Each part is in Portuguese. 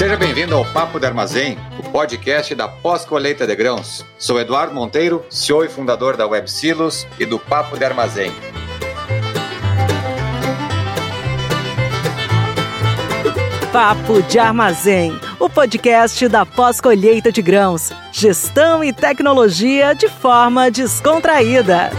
Seja bem-vindo ao Papo de Armazém, o podcast da pós-colheita de grãos. Sou Eduardo Monteiro, CEO e fundador da Web Silos e do Papo de Armazém. Papo de Armazém, o podcast da pós-colheita de grãos. Gestão e tecnologia de forma descontraída.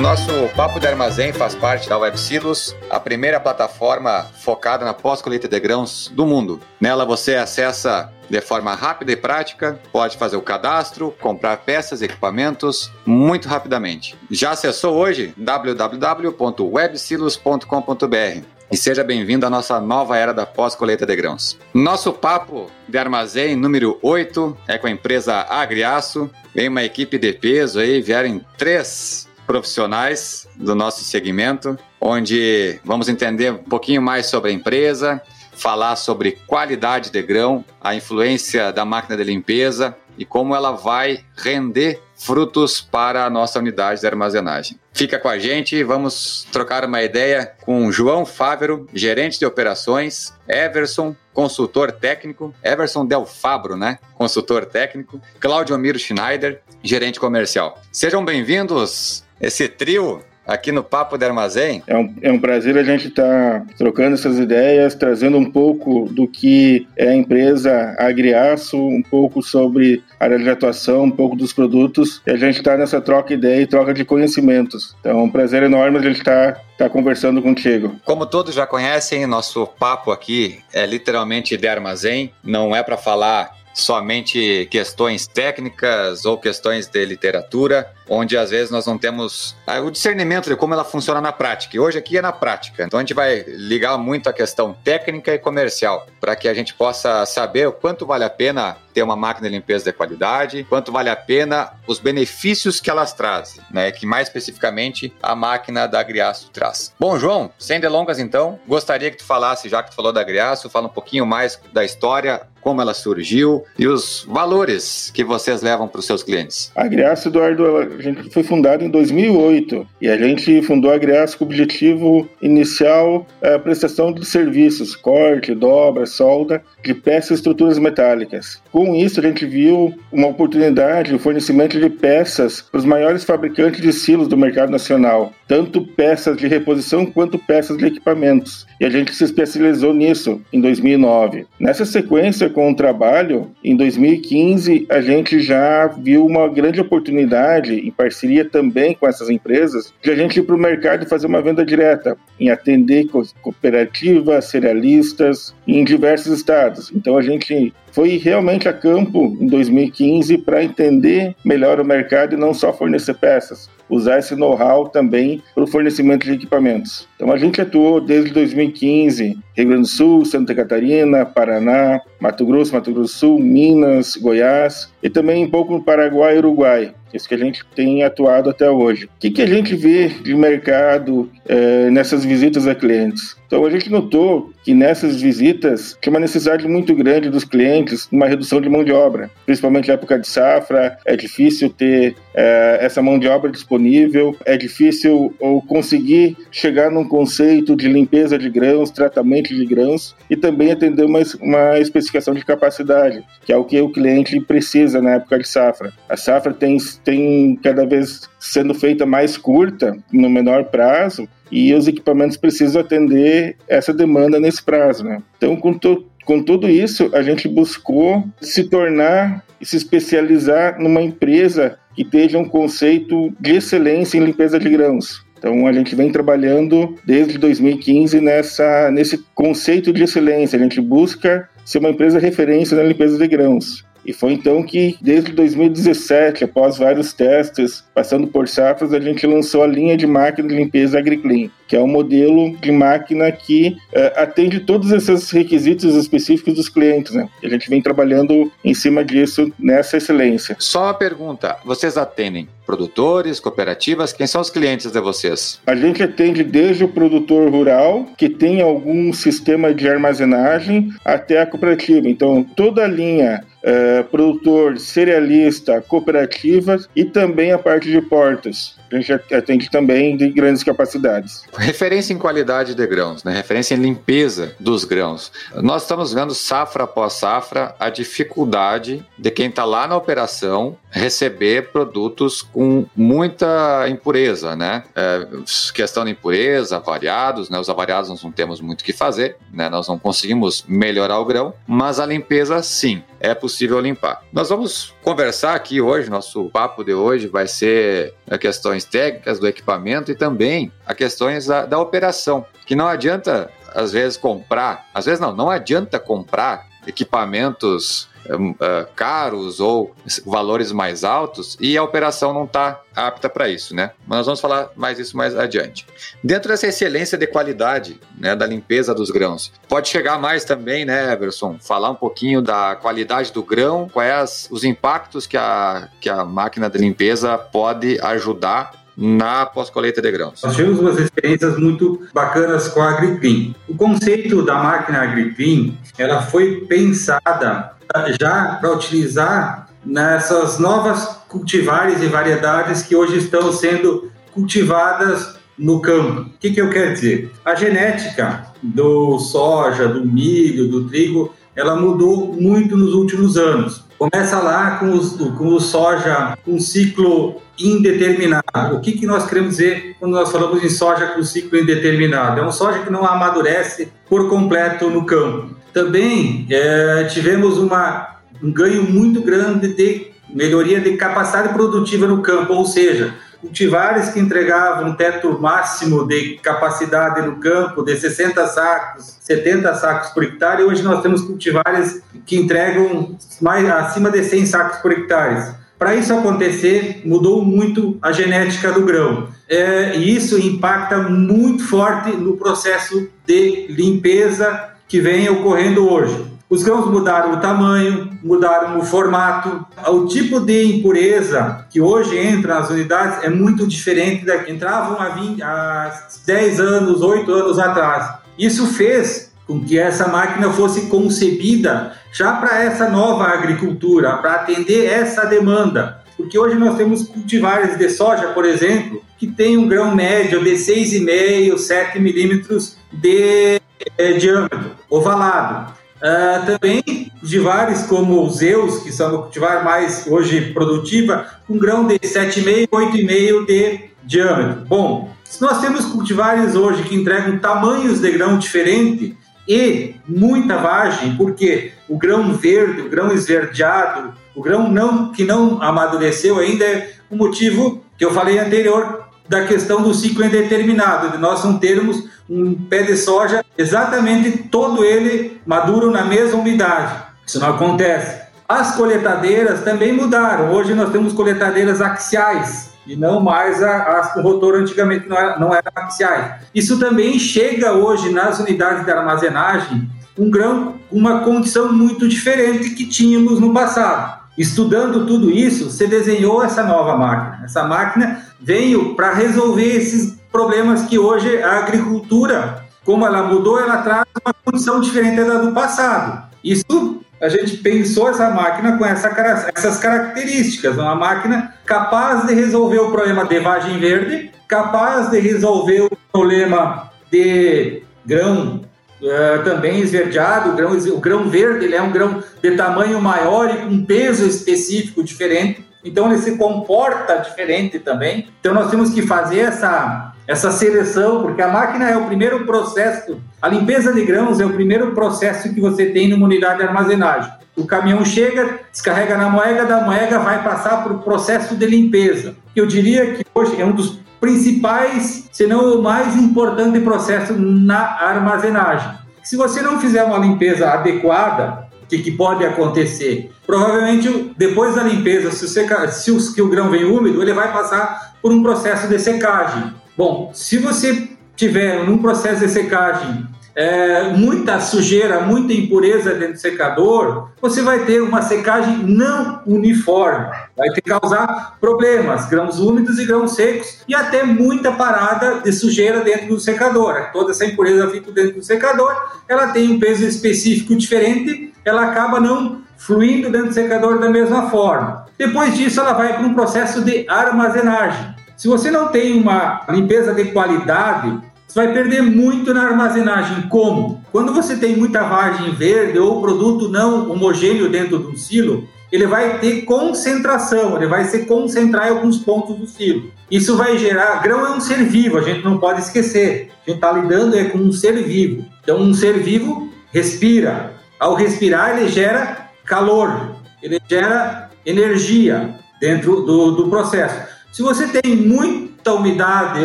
Nosso Papo de Armazém faz parte da WebSilos, a primeira plataforma focada na pós-colheita de grãos do mundo. Nela você acessa de forma rápida e prática, pode fazer o cadastro, comprar peças e equipamentos muito rapidamente. Já acessou hoje www.websilos.com.br e seja bem-vindo à nossa nova era da pós-colheita de grãos. Nosso papo de armazém número 8 é com a empresa Agriaço. Vem uma equipe de peso aí, vieram três profissionais do nosso segmento, onde vamos entender um pouquinho mais sobre a empresa, falar sobre qualidade de grão, a influência da máquina de limpeza e como ela vai render frutos para a nossa unidade de armazenagem. Fica com a gente e vamos trocar uma ideia com João Fávero, gerente de operações, Everson, consultor técnico, Everson Del Fabro, né? Consultor técnico, Claudio Miro Schneider, gerente comercial. Sejam bem-vindos esse trio aqui no Papo de Armazém. É um, é um prazer a gente estar tá trocando essas ideias, trazendo um pouco do que é a empresa Agriaço, um pouco sobre a área de atuação, um pouco dos produtos, e a gente está nessa troca de ideia e troca de conhecimentos. Então é um prazer enorme a gente estar tá, tá conversando contigo. Como todos já conhecem, nosso papo aqui é literalmente de armazém, não é para falar somente questões técnicas ou questões de literatura, onde às vezes nós não temos ah, o discernimento de como ela funciona na prática. E hoje aqui é na prática. Então a gente vai ligar muito a questão técnica e comercial para que a gente possa saber o quanto vale a pena ter uma máquina de limpeza de qualidade, quanto vale a pena os benefícios que elas trazem, né? Que mais especificamente a máquina da Agriaço traz. Bom, João, sem delongas então, gostaria que tu falasse, já que tu falou da Agriaço, fala um pouquinho mais da história, como ela surgiu e os valores que vocês levam para os seus clientes. A Agriaço, Eduardo, a gente foi fundado em 2008 e a gente fundou a Agriaço com o objetivo inicial a prestação de serviços, corte, dobra, solda de peças e estruturas metálicas. Com isso, a gente viu uma oportunidade, o fornecimento de peças para os maiores fabricantes de silos do mercado nacional, tanto peças de reposição quanto peças de equipamentos. E a gente se especializou nisso em 2009. Nessa sequência com o trabalho, em 2015, a gente já viu uma grande oportunidade, em parceria também com essas empresas, de a gente ir para o mercado e fazer uma venda direta, em atender cooperativas, cerealistas, em diversos estados. Então a gente foi realmente a campo em 2015 para entender melhor o mercado e não só fornecer peças, usar esse know-how também para o fornecimento de equipamentos. Então a gente atuou desde 2015, Rio Grande do Sul, Santa Catarina, Paraná, Mato Grosso, Mato Grosso do Sul, Minas, Goiás e também um pouco no Paraguai e Uruguai. Isso que a gente tem atuado até hoje. O que, que a gente vê de mercado é, nessas visitas a clientes? Então a gente notou que nessas visitas tinha uma necessidade muito grande dos clientes uma redução de mão de obra, principalmente na época de safra. É difícil ter é, essa mão de obra disponível, é difícil ou conseguir chegar num conceito de limpeza de grãos, tratamento de grãos e também atender uma, uma especificação de capacidade, que é o que o cliente precisa na época de safra. A safra tem, tem cada vez sendo feita mais curta, no menor prazo, e os equipamentos precisam atender essa demanda nesse prazo. Né? Então, com, to, com tudo isso, a gente buscou se tornar e se especializar numa empresa que tenha um conceito de excelência em limpeza de grãos. Então a gente vem trabalhando desde 2015 nessa, nesse conceito de excelência. A gente busca ser uma empresa referência na limpeza de grãos. E foi então que, desde 2017, após vários testes, passando por safras, a gente lançou a linha de máquina de limpeza AgriClean, que é um modelo de máquina que uh, atende todos esses requisitos específicos dos clientes. Né? A gente vem trabalhando em cima disso nessa excelência. Só uma pergunta: vocês atendem produtores, cooperativas? Quem são os clientes de vocês? A gente atende desde o produtor rural, que tem algum sistema de armazenagem, até a cooperativa. Então, toda a linha é, produtor, cerealista, cooperativas e também a parte de portas. A gente atende também de grandes capacidades. Referência em qualidade de grãos, né? referência em limpeza dos grãos. Nós estamos vendo safra após safra a dificuldade de quem está lá na operação receber produtos com muita impureza, né? É, questão de impureza, avariados, né? Os avariados nós não temos muito o que fazer, né? Nós não conseguimos melhorar o grão, mas a limpeza sim, é possível limpar. Nós vamos conversar aqui hoje, nosso papo de hoje vai ser a questões técnicas do equipamento e também a questões da, da operação, que não adianta às vezes comprar, às vezes não, não adianta comprar equipamentos uh, caros ou valores mais altos e a operação não está apta para isso, né? Mas nós vamos falar mais isso mais adiante. Dentro dessa excelência de qualidade, né, da limpeza dos grãos, pode chegar mais também, né, Everson, falar um pouquinho da qualidade do grão, quais os impactos que a, que a máquina de limpeza pode ajudar na pós-colheita de grãos. Nós tivemos umas experiências muito bacanas com a AgriClean. O conceito da máquina AgriClean, ela foi pensada já para utilizar nessas novas cultivares e variedades que hoje estão sendo cultivadas no campo. O que, que eu quero dizer? A genética do soja, do milho, do trigo, ela mudou muito nos últimos anos. Começa lá com, os, com o soja com ciclo indeterminado. O que, que nós queremos dizer quando nós falamos em soja com ciclo indeterminado? É um soja que não amadurece por completo no campo. Também é, tivemos uma, um ganho muito grande de melhoria de capacidade produtiva no campo, ou seja, cultivares que entregavam um teto máximo de capacidade no campo de 60 sacos, 70 sacos por hectare, hoje nós temos cultivares que entregam mais acima de 100 sacos por hectare. Para isso acontecer, mudou muito a genética do grão. É, e isso impacta muito forte no processo de limpeza que vem ocorrendo hoje. Os grãos mudaram o tamanho, mudaram o formato. O tipo de impureza que hoje entra nas unidades é muito diferente da que entravam há, 20, há 10 anos, 8 anos atrás. Isso fez com que essa máquina fosse concebida já para essa nova agricultura, para atender essa demanda. Porque hoje nós temos cultivares de soja, por exemplo, que tem um grão médio de 6,5, 7 milímetros de é, diâmetro, ovalado. Uh, também cultivares como os Zeus, que são o cultivar mais hoje produtiva, com grão de 7,5, 8,5 de diâmetro. Bom, se nós temos cultivares hoje que entregam tamanhos de grão diferente e muita vagem, porque o grão verde, o grão esverdeado, o grão não, que não amadureceu ainda é o motivo que eu falei anterior da questão do ciclo indeterminado, de nós não termos um pé de soja exatamente todo ele maduro na mesma umidade. Isso não acontece. As coletadeiras também mudaram. Hoje nós temos coletadeiras axiais e não mais as com rotor antigamente não era, não era axiais. Isso também chega hoje nas unidades de armazenagem um grão uma condição muito diferente que tínhamos no passado. Estudando tudo isso, você desenhou essa nova máquina. Essa máquina veio para resolver esses problemas que hoje a agricultura, como ela mudou, ela traz uma condição diferente da do passado. Isso a gente pensou essa máquina com essa, essas características, uma máquina capaz de resolver o problema de vagem verde, capaz de resolver o problema de grão uh, também esverdeado, o grão, o grão verde ele é um grão de tamanho maior e com peso específico diferente, então ele se comporta diferente também. Então nós temos que fazer essa essa seleção, porque a máquina é o primeiro processo, a limpeza de grãos é o primeiro processo que você tem numa unidade de armazenagem. O caminhão chega, descarrega na moega, da moega vai passar para o processo de limpeza. Eu diria que hoje é um dos principais, se não o mais importante processo na armazenagem. Se você não fizer uma limpeza adequada, que, que, pode acontecer? Provavelmente, depois da limpeza, se o, seca, se o, se o grão vem úmido, ele vai passar por um processo de secagem. Bom, se você tiver num processo de secagem é, muita sujeira, muita impureza dentro do secador, você vai ter uma secagem não uniforme. Vai ter causar problemas, grãos úmidos e grãos secos, e até muita parada de sujeira dentro do secador. Toda essa impureza fica dentro do secador, ela tem um peso específico diferente, ela acaba não fluindo dentro do secador da mesma forma. Depois disso, ela vai para um processo de armazenagem. Se você não tem uma limpeza de qualidade, você vai perder muito na armazenagem. Como? Quando você tem muita vagem verde ou produto não homogêneo dentro de um silo, ele vai ter concentração, ele vai se concentrar em alguns pontos do silo. Isso vai gerar. Grão é um ser vivo, a gente não pode esquecer. A gente está lidando é com um ser vivo. Então, um ser vivo respira. Ao respirar, ele gera calor, ele gera energia dentro do, do processo. Se você tem muita umidade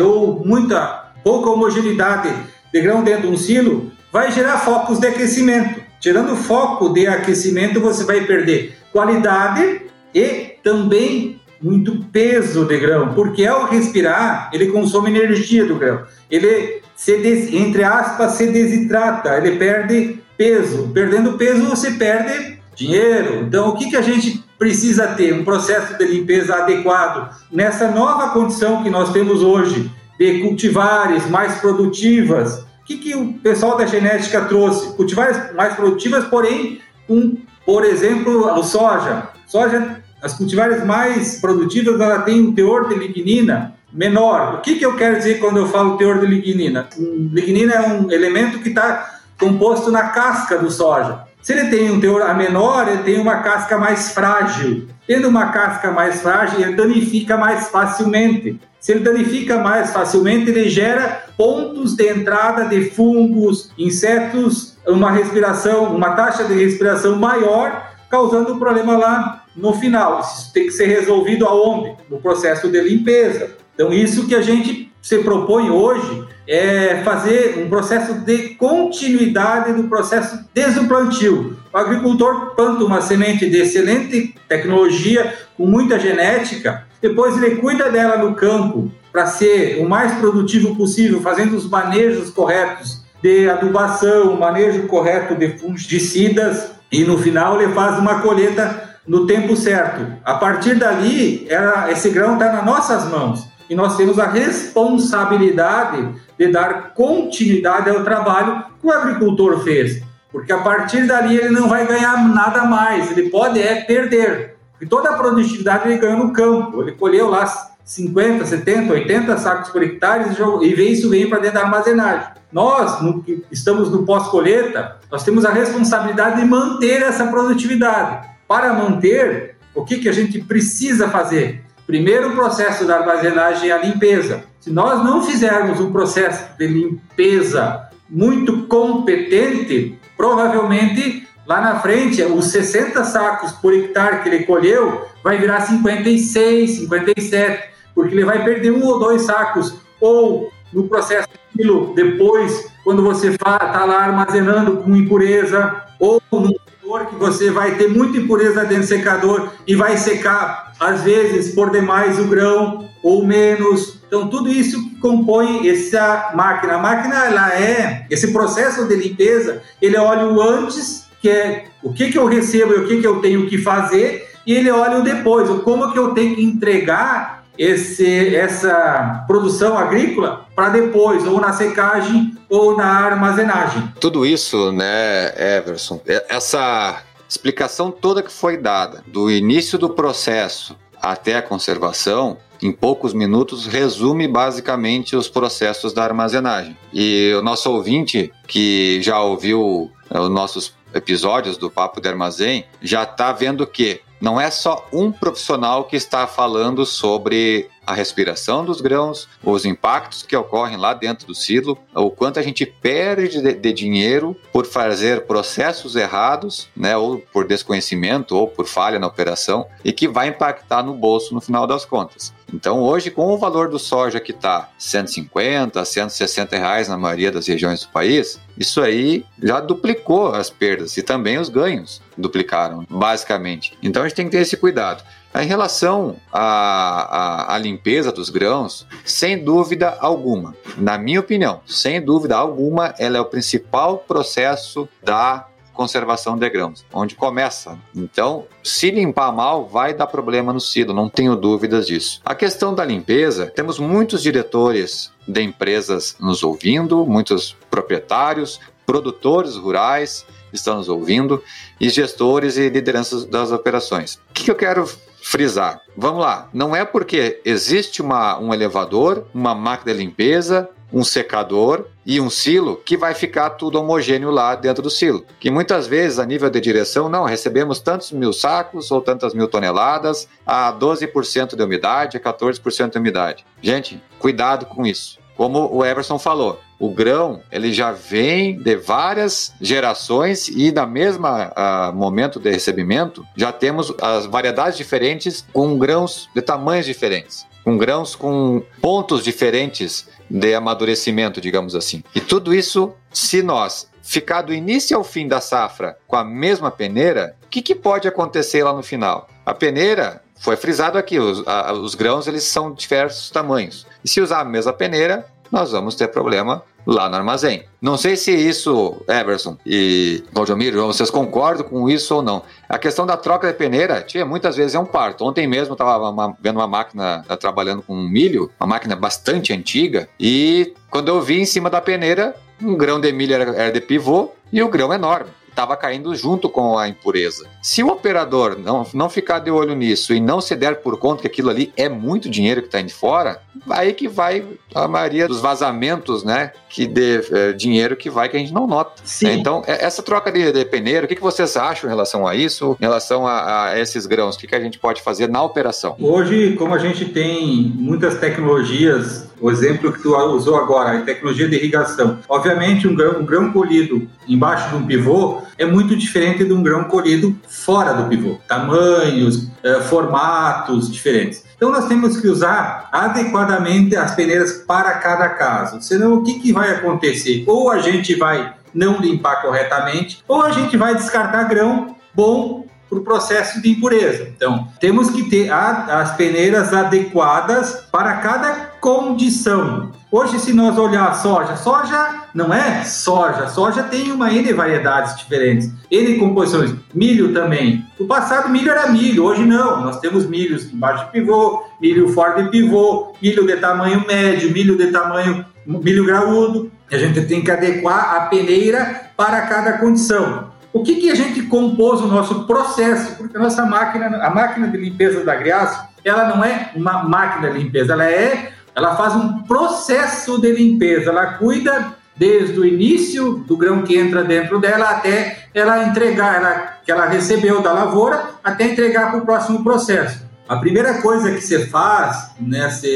ou muita pouca homogeneidade de grão dentro de um silo, vai gerar focos de aquecimento. Tirando foco de aquecimento, você vai perder qualidade e também muito peso de grão, porque ao respirar, ele consome energia do grão. Ele, se des, entre aspas, se desidrata, ele perde peso. Perdendo peso, você perde dinheiro. Então, o que, que a gente precisa ter? Um processo de limpeza adequado nessa nova condição que nós temos hoje de cultivares mais produtivas. O que, que o pessoal da genética trouxe? Cultivares mais produtivas, porém com, por exemplo, o soja. Soja, as cultivares mais produtivas, ela tem um teor de lignina menor. O que, que eu quero dizer quando eu falo teor de lignina? Lignina é um elemento que está composto na casca do soja. Se ele tem um teor a menor, ele tem uma casca mais frágil. Tendo uma casca mais frágil, ele danifica mais facilmente. Se ele danifica mais facilmente, ele gera pontos de entrada de fungos, insetos, uma respiração, uma taxa de respiração maior, causando um problema lá no final. Isso tem que ser resolvido aonde? No processo de limpeza. Então, isso que a gente se propõe hoje é fazer um processo de continuidade do processo desde o agricultor planta uma semente de excelente tecnologia, com muita genética, depois ele cuida dela no campo para ser o mais produtivo possível, fazendo os manejos corretos de adubação, o manejo correto de fungicidas e no final ele faz uma colheita no tempo certo. A partir dali, esse grão está nas nossas mãos e nós temos a responsabilidade de dar continuidade ao trabalho que o agricultor fez, porque a partir dali ele não vai ganhar nada mais, ele pode é perder, porque toda a produtividade ele ganhou no campo, ele colheu lá 50, 70, 80 sacos por hectare e vem isso vem para dentro da armazenagem. Nós, que estamos no pós-colheita, nós temos a responsabilidade de manter essa produtividade. Para manter, o que, que a gente precisa fazer? Primeiro, processo da armazenagem e a limpeza. Se nós não fizermos um processo de limpeza muito competente, provavelmente lá na frente, os 60 sacos por hectare que ele colheu vai virar 56, 57, porque ele vai perder um ou dois sacos, ou no processo depois, quando você está lá armazenando com impureza, ou no que você vai ter muita impureza dentro do secador e vai secar, às vezes, por demais o grão ou menos. Então, tudo isso compõe essa máquina. A máquina, ela é, esse processo de limpeza, ele olha o antes, que é o que, que eu recebo e o que, que eu tenho que fazer, e ele olha o depois, o como que eu tenho que entregar esse, essa produção agrícola para depois, ou na secagem ou na armazenagem. Tudo isso, né, Everson, é, essa explicação toda que foi dada, do início do processo até a conservação, em poucos minutos, resume basicamente os processos da armazenagem. E o nosso ouvinte, que já ouviu é, os nossos episódios do Papo de Armazém, já está vendo que não é só um profissional que está falando sobre a respiração dos grãos, os impactos que ocorrem lá dentro do silo, o quanto a gente perde de, de, dinheiro por fazer processos errados, né, ou por desconhecimento ou por falha na operação, e que vai impactar no bolso no final das contas. Então, hoje, com o valor do soja que está 150, 160 reais na maioria das regiões do país, isso aí já duplicou as perdas e também os ganhos duplicaram, basicamente. Então, a gente tem que ter esse cuidado. Em relação à, à, à, limpeza dos grãos, sem dúvida alguma, na minha opinião, sem dúvida alguma, ela é o principal processo da conservação de grãos, onde começa. Então, se limpar mal, vai dar problema no silo, não tenho dúvidas disso. A questão da limpeza, temos muitos diretores de empresas nos ouvindo, muitos proprietários, produtores rurais estão nos ouvindo, e gestores e lideranças das operações. O que eu quero frisar. Vamos lá, não é porque existe uma, um elevador, uma máquina de limpeza, um secador e um silo que vai ficar tudo homogêneo lá dentro do silo. Que muitas vezes, a nível de direção, não, recebemos tantos mil sacos ou tantas mil toneladas a 12% de umidade, a 14% de umidade. Gente, cuidado com isso. Como o Everson falou, o grão ele já vem de várias gerações e na mesma uh, momento de recebimento já temos as variedades diferentes com grãos de tamanhos diferentes, com grãos com pontos diferentes de amadurecimento, digamos assim. E tudo isso, se nós ficar do início ao fim da safra com a mesma peneira, o que, que pode acontecer lá no final? A peneira foi frisado aqui, os, a, os grãos eles são de diversos tamanhos. E se usar a mesma peneira, nós vamos ter problema lá no armazém. Não sei se isso, Everson e Valdomiro, vocês concordam com isso ou não. A questão da troca de peneira, tia, muitas vezes é um parto. Ontem mesmo eu estava vendo uma máquina tá trabalhando com milho, uma máquina bastante antiga, e quando eu vi em cima da peneira, um grão de milho era, era de pivô e o grão enorme estava caindo junto com a impureza. Se o operador não, não ficar de olho nisso e não se der por conta que aquilo ali é muito dinheiro que está indo fora, aí que vai a maioria dos vazamentos, né? Que de é, dinheiro que vai que a gente não nota. Né? Então, é, essa troca de, de peneiro, o que, que vocês acham em relação a isso, em relação a, a esses grãos? O que, que a gente pode fazer na operação? Hoje, como a gente tem muitas tecnologias o exemplo que tu usou agora, a tecnologia de irrigação. Obviamente, um grão, um grão colhido embaixo de um pivô é muito diferente de um grão colhido fora do pivô. Tamanhos, eh, formatos diferentes. Então, nós temos que usar adequadamente as peneiras para cada caso. Senão, o que, que vai acontecer? Ou a gente vai não limpar corretamente, ou a gente vai descartar grão bom para o processo de impureza. Então, temos que ter as peneiras adequadas para cada condição. Hoje, se nós olhar a soja, soja não é soja, soja tem uma N variedades diferentes, N composições, milho também. No passado, milho era milho, hoje não, nós temos milhos embaixo de pivô, milho fora de pivô, milho de tamanho médio, milho de tamanho, milho graúdo. A gente tem que adequar a peneira para cada condição. O que, que a gente compôs o nosso processo? Porque a nossa máquina, a máquina de limpeza da Griaço, ela não é uma máquina de limpeza, ela é ela faz um processo de limpeza, ela cuida desde o início do grão que entra dentro dela até ela entregar, ela, que ela recebeu da lavoura, até entregar para o próximo processo. A primeira coisa que você faz nessa,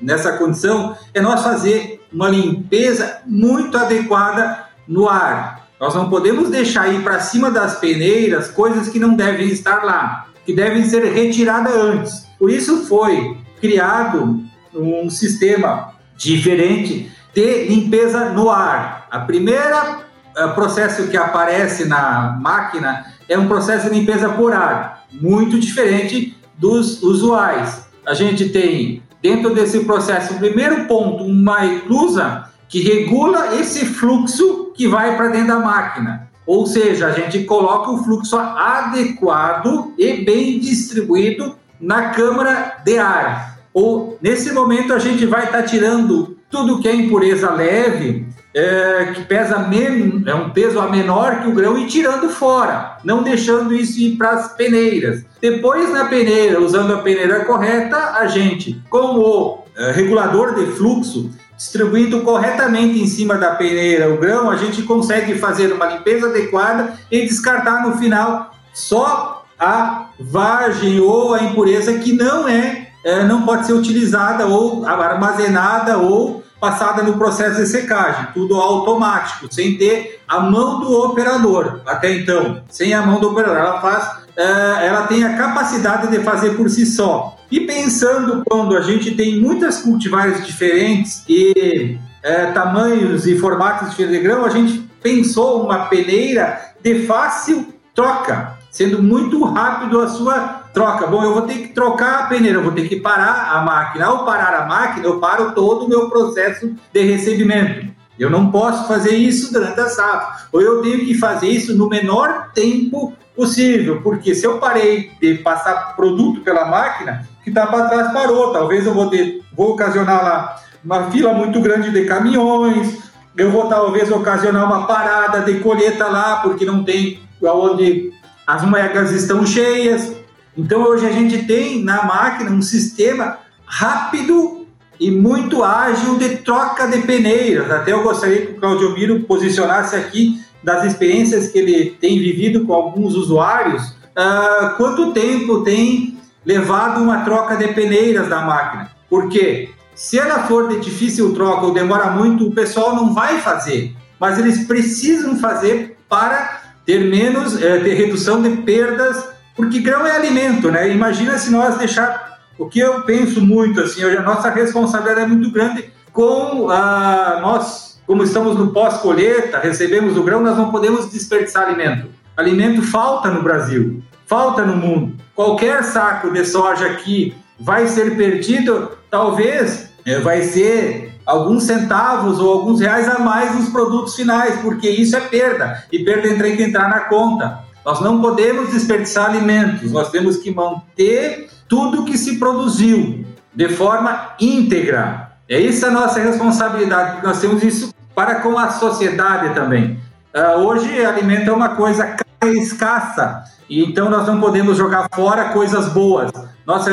nessa condição é nós fazer uma limpeza muito adequada no ar. Nós não podemos deixar ir para cima das peneiras coisas que não devem estar lá, que devem ser retiradas antes. Por isso foi criado um sistema diferente de limpeza no ar. A primeira uh, processo que aparece na máquina é um processo de limpeza por ar, muito diferente dos usuais. A gente tem dentro desse processo, o primeiro ponto, uma eclusa que regula esse fluxo que vai para dentro da máquina. Ou seja, a gente coloca o fluxo adequado e bem distribuído na câmara de ar ou nesse momento a gente vai estar tá tirando tudo que é impureza leve, é, que pesa menos, é um peso a menor que o grão e tirando fora, não deixando isso ir para as peneiras. Depois na peneira, usando a peneira correta, a gente, com o é, regulador de fluxo, distribuindo corretamente em cima da peneira o grão, a gente consegue fazer uma limpeza adequada e descartar no final só a vagem ou a impureza que não é é, não pode ser utilizada ou armazenada ou passada no processo de secagem, tudo automático, sem ter a mão do operador. Até então, sem a mão do operador, ela faz, é, ela tem a capacidade de fazer por si só. E pensando quando a gente tem muitas cultivares diferentes e é, tamanhos e formatos de grão, a gente pensou uma peneira de fácil troca sendo muito rápido a sua troca. Bom, eu vou ter que trocar a peneira, eu vou ter que parar a máquina. Ao parar a máquina, eu paro todo o meu processo de recebimento. Eu não posso fazer isso durante a safra. Ou eu tenho que fazer isso no menor tempo possível, porque se eu parei de passar produto pela máquina, que está para trás parou. Talvez eu vou ter, vou ocasionar lá uma fila muito grande de caminhões, eu vou talvez ocasionar uma parada de colheita lá, porque não tem onde as megas estão cheias. Então hoje a gente tem na máquina um sistema rápido e muito ágil de troca de peneiras. Até eu gostaria que o Claudio Miro posicionasse aqui das experiências que ele tem vivido com alguns usuários, uh, quanto tempo tem levado uma troca de peneiras da máquina. Porque se ela for de difícil troca ou demora muito, o pessoal não vai fazer. Mas eles precisam fazer para ter menos, é, ter redução de perdas, porque grão é alimento, né? Imagina se nós deixar, o que eu penso muito, assim, a nossa responsabilidade é muito grande com a, nós, como estamos no pós-colheita, recebemos o grão, nós não podemos desperdiçar alimento. Alimento falta no Brasil, falta no mundo. Qualquer saco de soja que vai ser perdido, talvez é, vai ser alguns centavos ou alguns reais a mais nos produtos finais, porque isso é perda, e perda tem que entrar na conta. Nós não podemos desperdiçar alimentos, nós temos que manter tudo que se produziu de forma íntegra. É isso a nossa responsabilidade, porque nós temos isso para com a sociedade também. Uh, hoje, alimento é uma coisa escassa, e então nós não podemos jogar fora coisas boas. Nossa,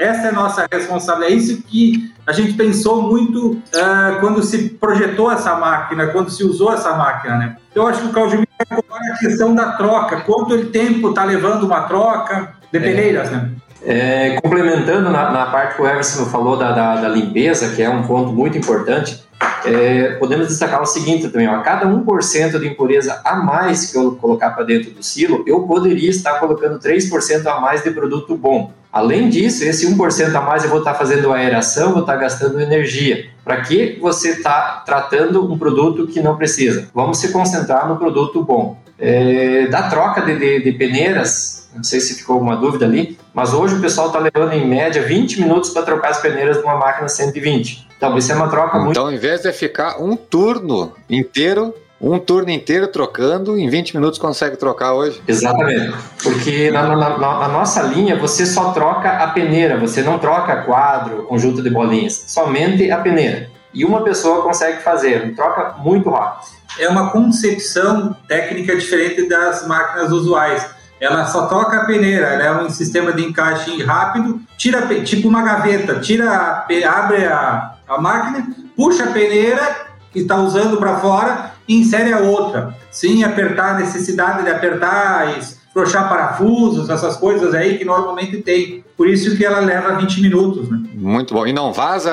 essa é nossa responsabilidade. É isso que a gente pensou muito uh, quando se projetou essa máquina, quando se usou essa máquina, né? Então, eu acho que o Claudio agora a questão da troca. Quanto tempo está levando uma troca de peneiras, é. né? É, complementando na, na, parte que o Everson falou da, da, da, limpeza, que é um ponto muito importante, é, podemos destacar o seguinte também: ó, a cada 1% de impureza a mais que eu colocar para dentro do silo, eu poderia estar colocando 3% a mais de produto bom. Além disso, esse 1% a mais eu vou estar fazendo aeração, vou estar gastando energia. Para que você está tratando um produto que não precisa? Vamos se concentrar no produto bom. É, da troca de, de, de peneiras, não sei se ficou alguma dúvida ali, mas hoje o pessoal está levando em média 20 minutos para trocar as peneiras de uma máquina 120. Então isso é uma troca muito. Então, em vez de ficar um turno inteiro um turno inteiro trocando, em 20 minutos consegue trocar hoje. Exatamente. Porque na, na, na, na, nossa linha você só troca a peneira, você não troca quadro, conjunto de bolinhas, somente a peneira. E uma pessoa consegue fazer, troca muito rápido. É uma concepção técnica diferente das máquinas usuais. Ela só troca a peneira, ela é um sistema de encaixe rápido, tira tipo uma gaveta, tira, abre a, a máquina, puxa a peneira que está usando para fora e insere a outra, sem apertar a necessidade de apertar, frouxar parafusos, essas coisas aí que normalmente tem. Por isso que ela leva 20 minutos, né? Muito bom. E não vaza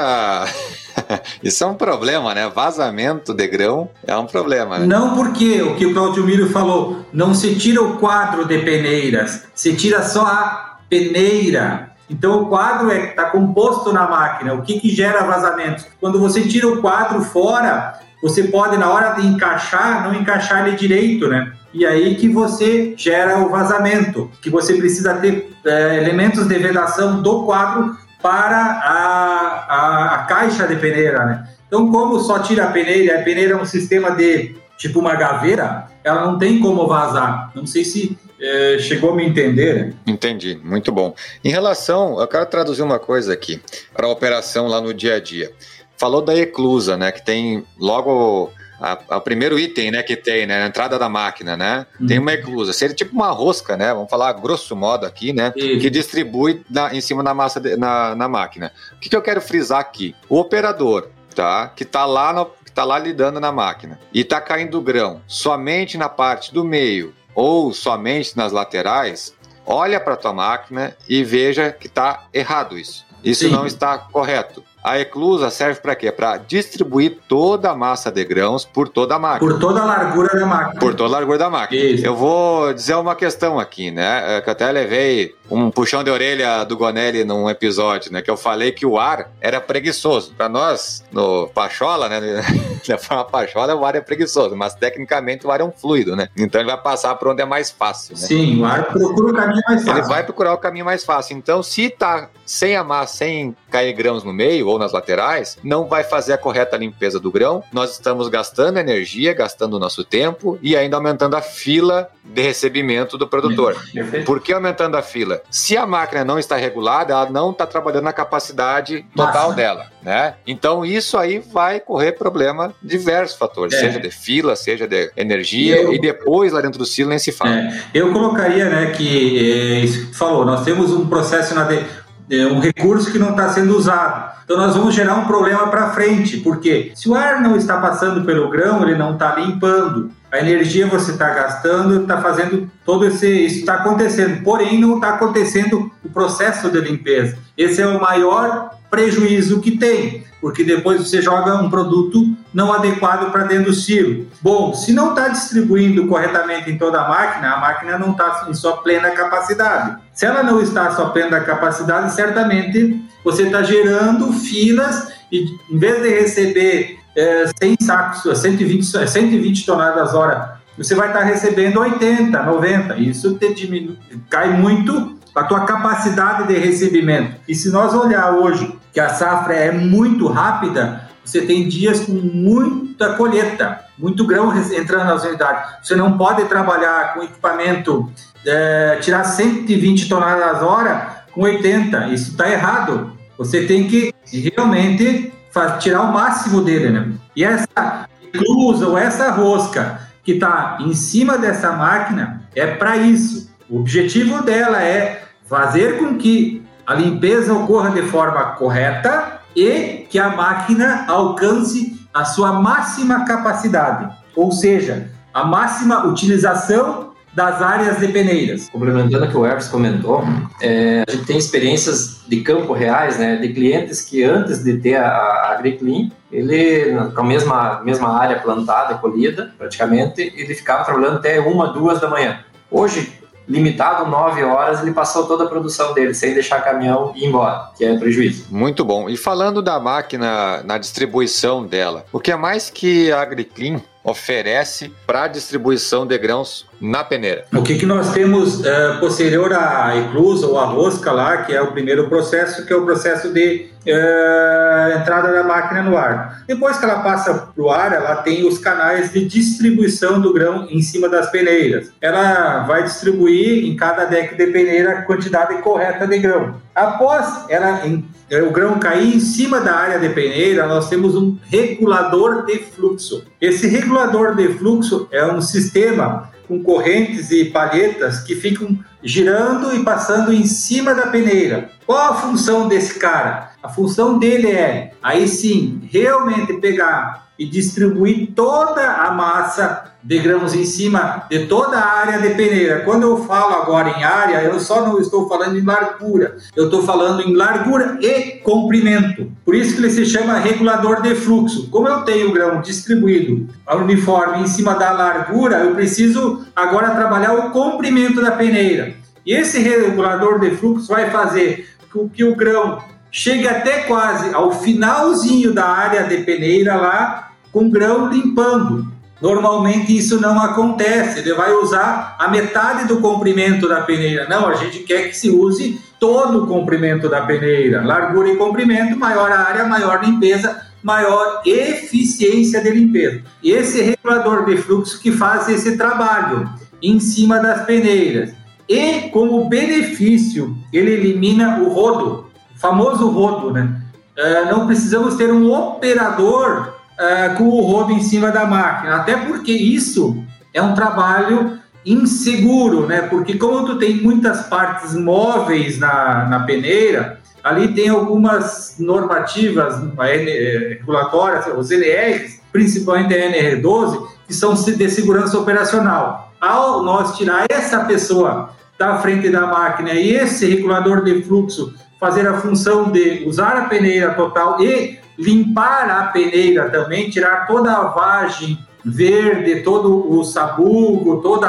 Isso é um problema, né? Vazamento de grão é um problema. Né? Não porque o que o Claudio Miro falou, não se tira o quadro de peneiras, se tira só a peneira. Então o quadro está é, tá composto na máquina. O que, que gera vazamentos? Quando você tira o quadro fora, você pode, na hora de encaixar, não encaixar ele direito, né? E aí que você gera o vazamento, que você precisa ter é, elementos de vedação do quadro para a, a, a, caixa de peneira, né? Então, como só tira a peneira, a peneira é um sistema de tipo uma gaveira, ela não tem como vazar. Não sei se é, chegou a me entender. Entendi, muito bom. Em relação, eu quero traduzir uma coisa aqui para a operação lá no dia a dia. Falou da eclusa, né? Que tem logo a, o primeiro item, né, que tem, né, na entrada da máquina, né, uhum. tem uma eclusa. Seria tipo uma rosca, né, vamos falar grosso modo aqui, né, Isso. que distribui na, em cima da massa de, na, na máquina. O que, que eu quero frisar aqui? O operador, tá, que está lá no, que tá lá lidando na máquina e está caindo grão somente na parte do meio ou somente nas laterais, olha para tua máquina e veja que está errado isso. Isso Sim. não está correto. A eclusa serve para quê? Para distribuir toda a massa de grãos por toda a máquina. Por toda a largura da máquina. Por toda a largura da máquina. Isso. Eu vou dizer uma questão aqui, né? É, que até levei um puxão de orelha do Gonelli num episódio, né? Que eu falei que o ar era preguiçoso. Para nós, no Pachola, né? Na forma Pachola, o ar é preguiçoso, mas tecnicamente o ar é um fluido, né? Então ele vai passar por onde é mais fácil. Né? Sim, o ar procura o caminho mais fácil. Ele vai procurar o caminho mais fácil. Então, se tá sem a massa, sem cair grãos no meio ou nas laterais, não vai fazer a correta limpeza do grão. Nós estamos gastando energia, gastando o nosso tempo e ainda aumentando a fila de recebimento do produtor. Por que aumentando a fila? Se a máquina não está regulada, ela não está trabalhando na capacidade total Massa. dela. né? Então isso aí vai correr problema de diversos fatores, é. seja de fila, seja de energia eu, e depois lá dentro do silo nem se fala. É. Eu colocaria, né, que é, isso que falou, nós temos um processo na de, é, um recurso que não está sendo usado. Então nós vamos gerar um problema para frente, porque se o ar não está passando pelo grão, ele não está limpando. A energia você está gastando, está fazendo todo esse. Isso está acontecendo, porém não está acontecendo o processo de limpeza. Esse é o maior prejuízo que tem, porque depois você joga um produto não adequado para dentro do silo. Bom, se não está distribuindo corretamente em toda a máquina, a máquina não está em sua plena capacidade. Se ela não está em sua plena capacidade, certamente você está gerando filas e em vez de receber é, 100 sacos, 120, 120 toneladas hora, você vai estar recebendo 80, 90. Isso te diminui, cai muito a tua capacidade de recebimento. E se nós olhar hoje que a safra é muito rápida, você tem dias com muita colheita, muito grão entrando nas unidades. Você não pode trabalhar com equipamento, é, tirar 120 toneladas hora com 80. Isso está errado. Você tem que realmente tirar o máximo dele, né? E essa inclusa ou essa rosca que está em cima dessa máquina é para isso. O objetivo dela é fazer com que a limpeza ocorra de forma correta e que a máquina alcance a sua máxima capacidade, ou seja, a máxima utilização das áreas de peneiras. Complementando o que o Everson comentou, é, a gente tem experiências de campo reais, né, de clientes que antes de ter a, a AgriClean, ele, com a mesma, mesma área plantada, colhida, praticamente, ele ficava trabalhando até uma, duas da manhã. Hoje, limitado 9 horas, ele passou toda a produção dele, sem deixar caminhão ir embora, que é prejuízo. Muito bom. E falando da máquina na distribuição dela, o que é mais que a AgriClean oferece para distribuição de grãos na peneira. O que, que nós temos é, posterior à eclusa ou à rosca lá, que é o primeiro processo, que é o processo de é, entrada da máquina no ar. Depois que ela passa para o ar, ela tem os canais de distribuição do grão em cima das peneiras. Ela vai distribuir em cada deck de peneira a quantidade correta de grão. Após ela, é, o grão cair em cima da área de peneira, nós temos um regulador de fluxo. Esse regulador de fluxo é um sistema com correntes e palhetas que ficam girando e passando em cima da peneira. Qual a função desse cara? A função dele é, aí sim, realmente pegar e distribuir toda a massa de grãos em cima de toda a área de peneira. Quando eu falo agora em área, eu só não estou falando em largura, eu estou falando em largura e comprimento. Por isso que ele se chama regulador de fluxo. Como eu tenho o grão distribuído uniforme em cima da largura, eu preciso agora trabalhar o comprimento da peneira. E esse regulador de fluxo vai fazer com que o grão chegue até quase ao finalzinho da área de peneira lá, com grão limpando. Normalmente isso não acontece, ele vai usar a metade do comprimento da peneira. Não, a gente quer que se use todo o comprimento da peneira. Largura e comprimento, maior área, maior limpeza, maior eficiência de limpeza. E esse regulador de fluxo que faz esse trabalho em cima das peneiras. E como benefício, ele elimina o rodo, o famoso rodo, né? Uh, não precisamos ter um operador uh, com o rodo em cima da máquina, até porque isso é um trabalho inseguro, né? Porque como tu tem muitas partes móveis na, na peneira, ali tem algumas normativas eh, regulatórias, os NRs, principalmente a NR12, que são de segurança operacional. Ao nós tirar essa pessoa da frente da máquina e esse regulador de fluxo fazer a função de usar a peneira total e limpar a peneira também, tirar toda a vagem verde, todo o sabugo, todo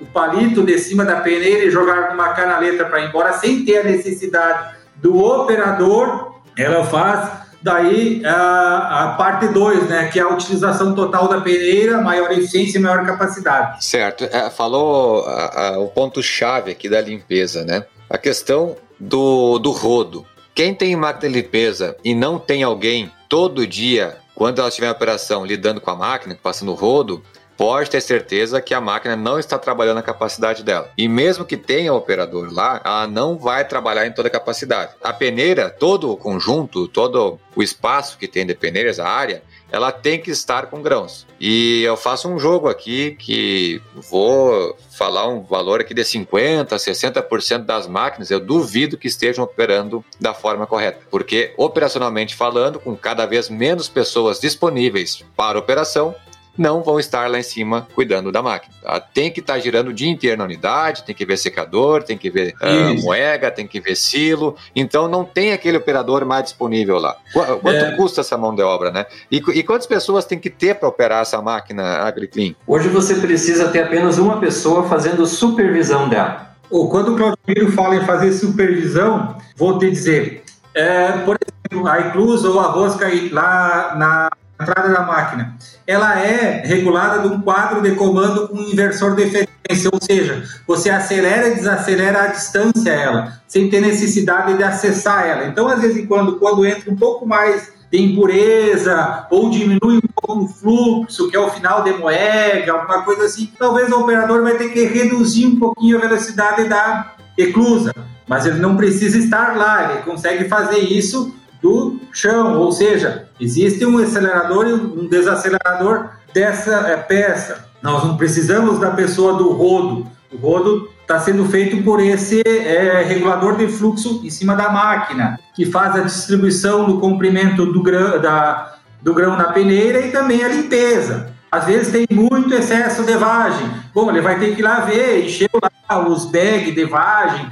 o palito de cima da peneira e jogar numa canaleta para ir embora, sem ter a necessidade do operador, ela faz daí a, a parte 2, né, que é a utilização total da peneira, maior eficiência e maior capacidade. Certo, é, falou a, a, o ponto-chave aqui da limpeza, né? A questão do, do rodo. Quem tem máquina de limpeza e não tem alguém todo dia, quando ela estiver em operação, lidando com a máquina, passando o rodo, pode ter certeza que a máquina não está trabalhando a capacidade dela. E mesmo que tenha operador lá, ela não vai trabalhar em toda a capacidade. A peneira, todo o conjunto, todo o espaço que tem de peneiras, a área, ela tem que estar com grãos. E eu faço um jogo aqui que vou falar um valor aqui de 50%, 60% das máquinas, eu duvido que estejam operando da forma correta. Porque, operacionalmente falando, com cada vez menos pessoas disponíveis para operação, não vão estar lá em cima cuidando da máquina. Tá? Tem que estar tá girando o dia inteiro na unidade, tem que ver secador, tem que ver uh, moega, tem que ver silo. Então não tem aquele operador mais disponível lá. Quanto é. custa essa mão de obra, né? E, e quantas pessoas tem que ter para operar essa máquina AgriClean? Hoje você precisa ter apenas uma pessoa fazendo supervisão dela. Ou quando o Claudio fala em fazer supervisão, vou te dizer, é, por exemplo, a incluso ou a rosca lá na entrada da máquina, ela é regulada de um quadro de comando com inversor de frequência, ou seja, você acelera e desacelera a distância ela, sem ter necessidade de acessar ela. Então, às vezes, quando, quando entra um pouco mais de impureza ou diminui um pouco o fluxo, que é o final de moega, alguma coisa assim, talvez o operador vai ter que reduzir um pouquinho a velocidade da eclusa, mas ele não precisa estar lá, ele consegue fazer isso do chão, ou seja, existe um acelerador e um desacelerador dessa é, peça. Nós não precisamos da pessoa do rodo. O rodo está sendo feito por esse é, regulador de fluxo em cima da máquina, que faz a distribuição do comprimento do grão, da, do grão na peneira e também a limpeza. Às vezes tem muito excesso de vagem. Bom, ele vai ter que ir lá ver, encher lá os bags de vagem,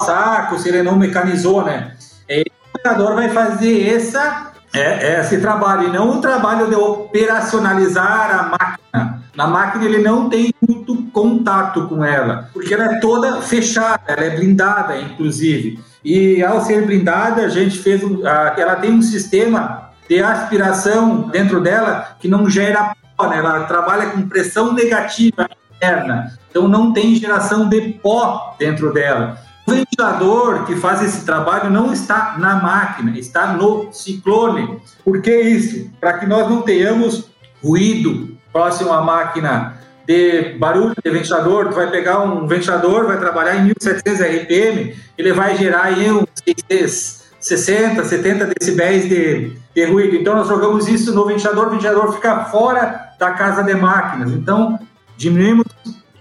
saco, se ele não mecanizou, né? É, operador vai fazer essa, é, esse trabalho, e não o trabalho de operacionalizar a máquina. Na máquina ele não tem muito contato com ela, porque ela é toda fechada, ela é blindada, inclusive. E ao ser blindada, a gente fez um, ela tem um sistema de aspiração dentro dela que não gera pó, né? ela trabalha com pressão negativa interna, então não tem geração de pó dentro dela. O ventilador que faz esse trabalho não está na máquina, está no ciclone. Por que isso? Para que nós não tenhamos ruído próximo à máquina de barulho de ventilador, tu vai pegar um ventilador, vai trabalhar em 1700 RPM, ele vai gerar aí uns 60, 70 decibéis de, de ruído. Então nós jogamos isso no ventilador, o ventilador fica fora da casa de máquinas. Então diminuímos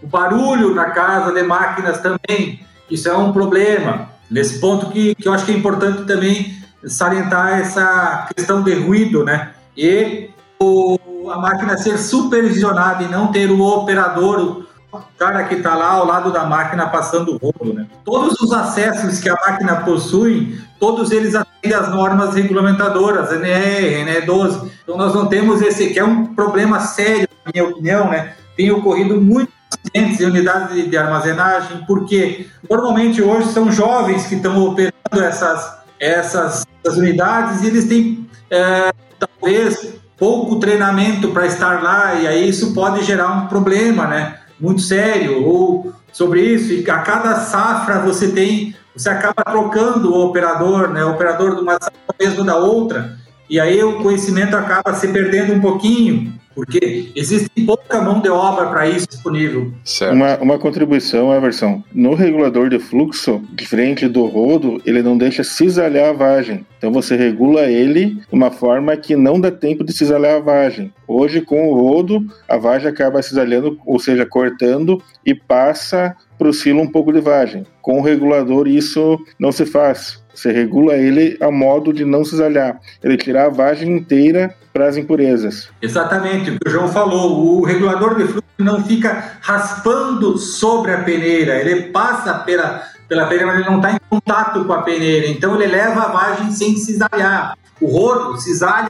o barulho na casa de máquinas também. Isso é um problema. Nesse ponto que, que eu acho que é importante também salientar essa questão de ruído, né? E o, a máquina ser supervisionada e não ter o operador, o cara que está lá ao lado da máquina passando o rolo, né? Todos os acessos que a máquina possui, todos eles atendem às normas regulamentadoras, NR, NE12. Então nós não temos esse, que é um problema sério, na minha opinião, né? Tem ocorrido muito acidentes em unidades de armazenagem, porque normalmente hoje são jovens que estão operando essas, essas, essas unidades e eles têm é, talvez pouco treinamento para estar lá e aí isso pode gerar um problema, né? Muito sério ou sobre isso e a cada safra você tem você acaba trocando o operador, né? O operador de uma safra mesmo da outra e aí o conhecimento acaba se perdendo um pouquinho porque existe pouca mão de obra para isso disponível. Uma, uma contribuição, Everson. No regulador de fluxo, diferente do rodo, ele não deixa cisalhar a vagem. Então você regula ele de uma forma que não dá tempo de cisalhar a vagem. Hoje, com o rodo, a vagem acaba cisalhando, ou seja, cortando e passa para o silo um pouco de vagem. Com o regulador, isso não se faz. Você regula ele a modo de não cisalhar. Ele tirar a vagem inteira para as impurezas. Exatamente, o que o João falou. O regulador de fluxo não fica raspando sobre a peneira, ele passa pela, pela peneira, mas ele não está em contato com a peneira. Então ele leva a vagem sem cisalhar. O rodo cisalha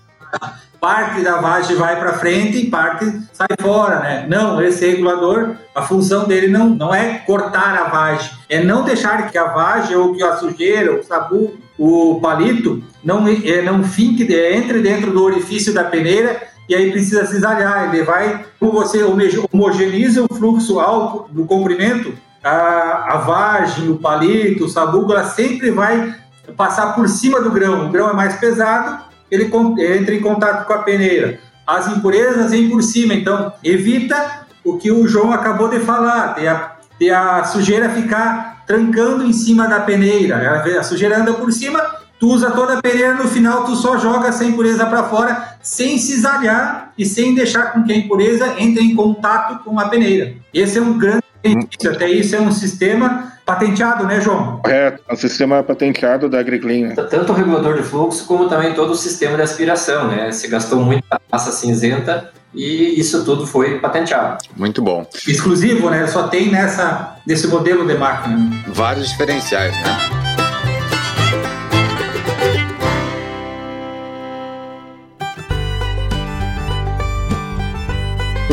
parte da vagem vai para frente e parte sai fora, né? Não, esse regulador, a função dele não, não é cortar a vagem, é não deixar que a vagem ou que a sujeira, o sabu, o palito não, é, não fique, entre dentro do orifício da peneira e aí precisa cisalhar. Ele vai, como você homogeneiza o fluxo alto do comprimento, a, a vagem, o palito, o sabugo, ela sempre vai passar por cima do grão. O grão é mais pesado, ele entra em contato com a peneira. as impurezas vêm por cima. Então, evita o que o João acabou de falar, de a, de a sujeira ficar trancando em cima da peneira. A sujeira anda por cima, tu usa toda a peneira, no final tu só joga essa impureza para fora, sem cisalhar e sem deixar com que a impureza entre em contato com a peneira. Esse é um grande benefício, até isso é um sistema patenteado, né, João? É, o sistema patenteado da AgriClean. Né? Tanto o regulador de fluxo, como também todo o sistema de aspiração, né? Se gastou muita massa cinzenta e isso tudo foi patenteado. Muito bom. Exclusivo, né? Só tem nessa, nesse modelo de máquina. Vários diferenciais, né?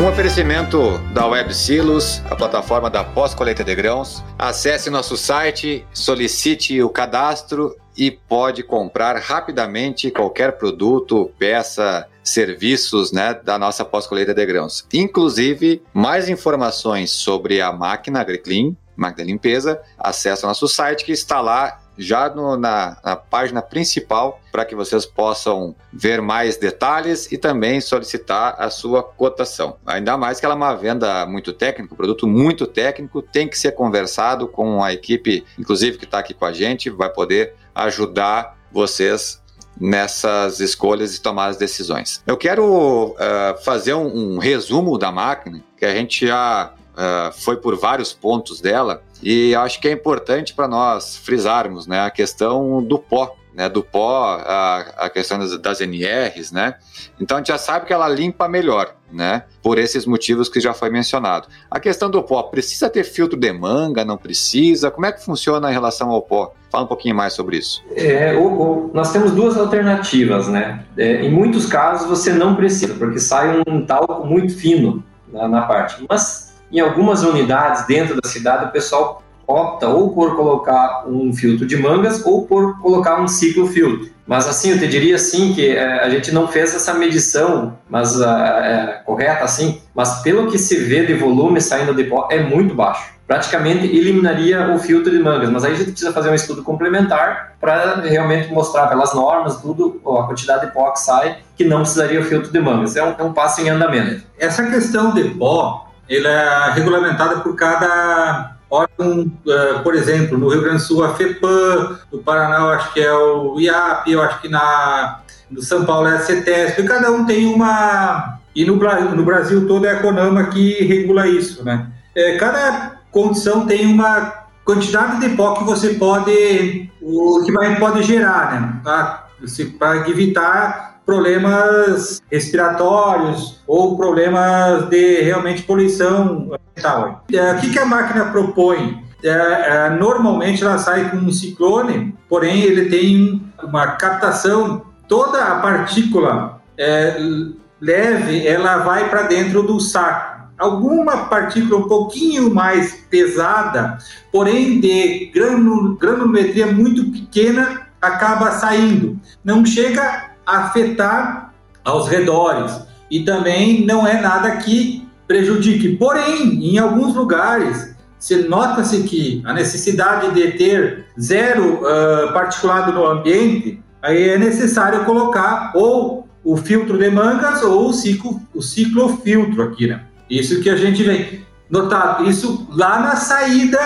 Um oferecimento da Web Silos, a plataforma da pós-colheita de grãos. Acesse nosso site, solicite o cadastro e pode comprar rapidamente qualquer produto, peça, serviços né, da nossa pós-colheita de grãos. Inclusive, mais informações sobre a máquina AgriClean, máquina de limpeza, acesse nosso site que está lá já no, na, na, página principal para que vocês possam ver mais detalhes e também solicitar a sua cotação. Ainda mais que ela é uma venda muito técnica, um produto muito técnico, tem que ser conversado com a equipe, inclusive que está aqui com a gente, vai poder ajudar vocês nessas escolhas e tomar as decisões. Eu quero uh, fazer um, um, resumo da máquina, que a gente já uh, foi por vários pontos dela, e acho que é importante para nós frisarmos né, a questão do pó, né, do pó, a, a questão das, das, NRs, né? Então a gente já sabe que ela limpa melhor, né? Por esses motivos que já foi mencionado. A questão do pó, precisa ter filtro de manga, não precisa? Como é que funciona em relação ao pó? Fala um pouquinho mais sobre isso. É, o, o, nós temos duas alternativas, né? É, em muitos casos você não precisa, porque sai um talco muito fino na, na parte. Mas em algumas unidades dentro da cidade, o pessoal opta ou por colocar um filtro de mangas ou por colocar um ciclo filtro. Mas assim, eu te diria assim que é, a gente não fez essa medição, mas é, correta assim, mas pelo que se vê de volume saindo de pó é muito baixo. Praticamente eliminaria o filtro de mangas, mas aí a gente precisa fazer um estudo complementar para realmente mostrar pelas normas tudo a quantidade de pó que sai que não precisaria o filtro de mangas. É um, é um passo em andamento. Essa questão de pó ele é regulamentada por cada órgão, uh, por exemplo, no Rio Grande do Sul a FEPAM, no Paraná eu acho que é o IAP, eu acho que na, no São Paulo é a CETESP, cada um tem uma... E no, no Brasil todo é a CONAMA que regula isso, né? É, cada condição tem uma quantidade de pó que você pode, o que vai, pode gerar, né? Para evitar problemas respiratórios ou problemas de realmente poluição ambiental. É, o que, que a máquina propõe? É, é, normalmente ela sai com um ciclone, porém ele tem uma captação, toda a partícula é, leve ela vai para dentro do saco. Alguma partícula um pouquinho mais pesada, porém de granulometria muito pequena, acaba saindo. Não chega afetar aos redores e também não é nada que prejudique. Porém, em alguns lugares, se nota-se que a necessidade de ter zero uh, particulado no ambiente, aí é necessário colocar ou o filtro de mangas ou o ciclo, o ciclofiltro aqui, né? Isso que a gente vem notar, isso lá na saída